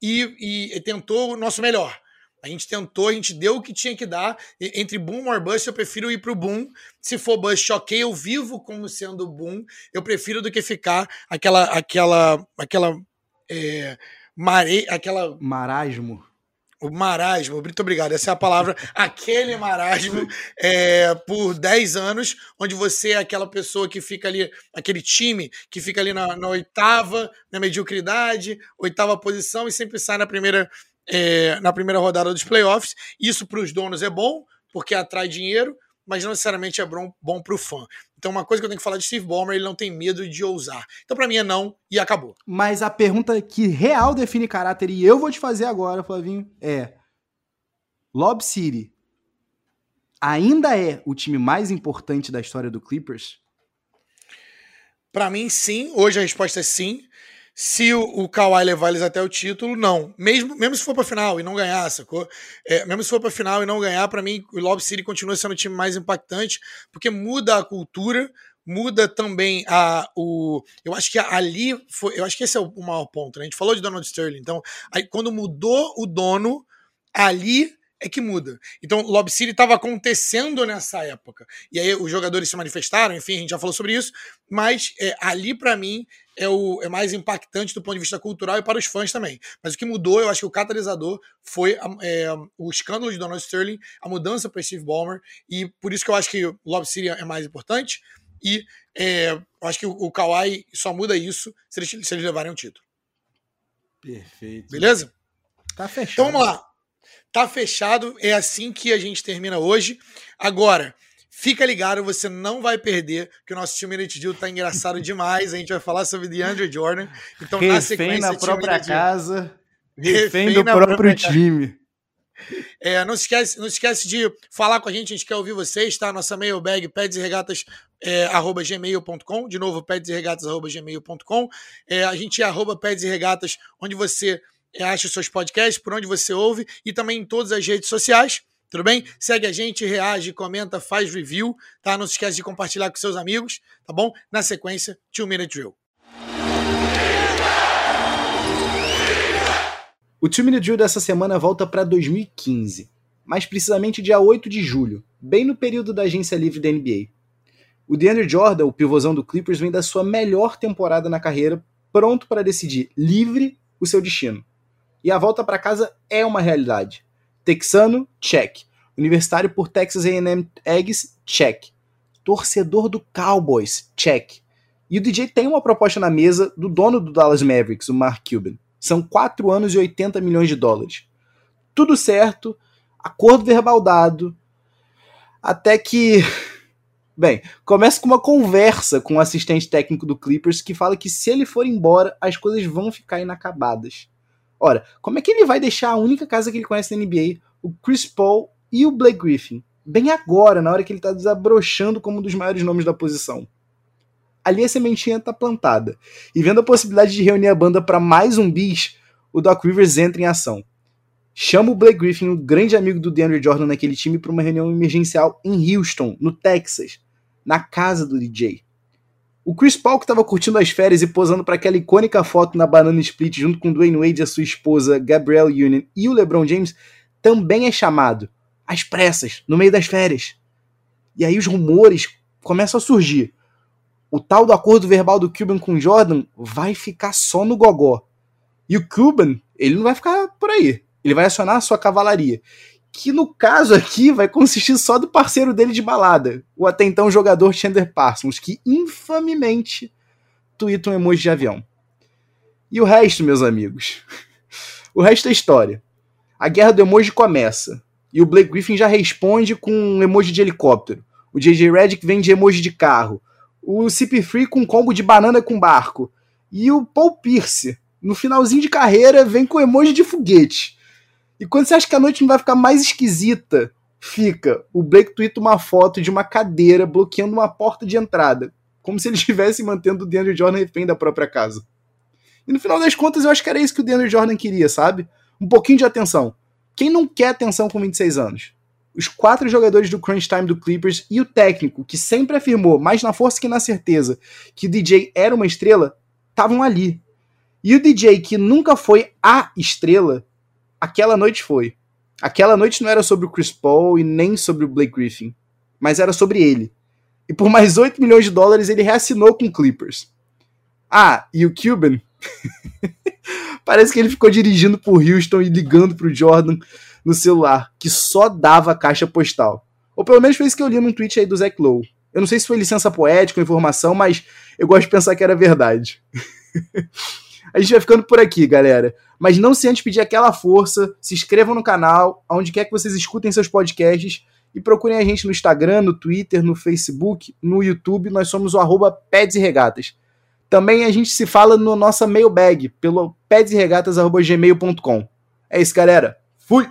e, e tentou o nosso melhor. A gente tentou, a gente deu o que tinha que dar. Entre boom or bust, eu prefiro ir pro boom. Se for bust, ok, eu vivo como sendo boom. Eu prefiro do que ficar aquela, aquela, aquela é, mare, aquela marasmo. O marasmo, muito obrigado, essa é a palavra. Aquele marasmo é, por 10 anos, onde você é aquela pessoa que fica ali, aquele time que fica ali na, na oitava, na mediocridade, oitava posição e sempre sai na primeira é, na primeira rodada dos playoffs. Isso para os donos é bom, porque atrai dinheiro, mas não necessariamente é bom, bom para o fã. Então, uma coisa que eu tenho que falar de Steve Ballmer, ele não tem medo de ousar. Então, para mim é não e acabou. Mas a pergunta que real define caráter, e eu vou te fazer agora, Flavinho, é: Lob City ainda é o time mais importante da história do Clippers? Para mim, sim. Hoje a resposta é sim. Se o, o Kawhi levar eles até o título, não. Mesmo, mesmo se for pra final e não ganhar, sacou? É, mesmo se for pra final e não ganhar, para mim, o Lob City continua sendo o time mais impactante, porque muda a cultura, muda também a o eu acho que ali foi eu acho que esse é o, maior ponto né? a gente falou de Donald Sterling então aí quando mudou o dono ali é que muda. Então, Lob City estava acontecendo nessa época. E aí os jogadores se manifestaram, enfim, a gente já falou sobre isso, mas é, ali, para mim, é, o, é mais impactante do ponto de vista cultural e para os fãs também. Mas o que mudou, eu acho que o catalisador foi é, o escândalo de Donald Sterling, a mudança para Steve Ballmer, e por isso que eu acho que o Lob City é mais importante. E é, eu acho que o, o Kawhi só muda isso se eles, se eles levarem um título. Perfeito. Beleza? Tá fechado. Então vamos lá. Tá fechado, é assim que a gente termina hoje. Agora, fica ligado, você não vai perder, que o nosso time Minute Deal tá engraçado demais. A gente vai falar sobre DeAndre Jordan. Então, refém na sequência, na própria casa, refém, refém do próprio time. É, não, se esquece, não se esquece de falar com a gente, a gente quer ouvir vocês, tá? Nossa mailbag, peds e regatas, é, arroba gmail.com, de novo, peds e regatas, arroba gmail.com. É, a gente é arroba e regatas, onde você acha os seus podcasts, por onde você ouve e também em todas as redes sociais. Tudo bem? Segue a gente, reage, comenta, faz review, tá? Não se esquece de compartilhar com seus amigos, tá bom? Na sequência, 2 Minute Drill. O 2 Minute Drill dessa semana volta para 2015, mais precisamente dia 8 de julho, bem no período da agência livre da NBA. O DeAndre Jordan, o pivôzão do Clippers, vem da sua melhor temporada na carreira, pronto para decidir livre o seu destino e a volta para casa é uma realidade. Texano, check. Universitário por Texas A&M Eggs, check. Torcedor do Cowboys, check. E o DJ tem uma proposta na mesa do dono do Dallas Mavericks, o Mark Cuban. São 4 anos e 80 milhões de dólares. Tudo certo, acordo verbal dado, até que. Bem, começa com uma conversa com o assistente técnico do Clippers que fala que se ele for embora, as coisas vão ficar inacabadas. Ora, como é que ele vai deixar a única casa que ele conhece na NBA, o Chris Paul e o Blake Griffin, bem agora, na hora que ele está desabrochando como um dos maiores nomes da posição? Ali a sementinha está plantada. E vendo a possibilidade de reunir a banda para mais um bis, o Doc Rivers entra em ação. Chama o Blake Griffin, o grande amigo do DeAndre Jordan naquele time, para uma reunião emergencial em Houston, no Texas, na casa do DJ. O Chris Paul, que estava curtindo as férias e posando para aquela icônica foto na Banana Split junto com Dwayne Wade e a sua esposa Gabrielle Union e o LeBron James, também é chamado, às pressas, no meio das férias. E aí os rumores começam a surgir. O tal do acordo verbal do Cuban com Jordan vai ficar só no gogó. E o Cuban, ele não vai ficar por aí. Ele vai acionar a sua cavalaria que no caso aqui vai consistir só do parceiro dele de balada, o até então jogador Chandler Parsons, que infamemente tuita um emoji de avião. E o resto, meus amigos? o resto é história. A guerra do emoji começa, e o Blake Griffin já responde com um emoji de helicóptero. O JJ Redick vem de emoji de carro. O CP3 com combo de banana com barco. E o Paul Pierce, no finalzinho de carreira, vem com emoji de foguete. E quando você acha que a noite não vai ficar mais esquisita, fica o Blake tweet uma foto de uma cadeira bloqueando uma porta de entrada, como se ele estivesse mantendo o DeAndre Jordan refém da própria casa. E no final das contas, eu acho que era isso que o DeAndre Jordan queria, sabe? Um pouquinho de atenção. Quem não quer atenção com 26 anos? Os quatro jogadores do crunch time do Clippers e o técnico, que sempre afirmou, mais na força que na certeza, que o DJ era uma estrela, estavam ali. E o DJ, que nunca foi a estrela, aquela noite foi. Aquela noite não era sobre o Chris Paul e nem sobre o Blake Griffin, mas era sobre ele. E por mais 8 milhões de dólares ele reassinou com o Clippers. Ah, e o Cuban? Parece que ele ficou dirigindo por Houston e ligando pro Jordan no celular, que só dava caixa postal. Ou pelo menos foi isso que eu li num tweet aí do Zach Lowe. Eu não sei se foi licença poética ou informação, mas eu gosto de pensar que era verdade. A gente vai ficando por aqui, galera. Mas não se antes pedir aquela força, se inscrevam no canal, onde quer que vocês escutem seus podcasts e procurem a gente no Instagram, no Twitter, no Facebook, no YouTube. Nós somos o arroba Peds e Regatas. Também a gente se fala no nossa mailbag, pelo pedsregatas.gmail.com. É isso, galera. Fui!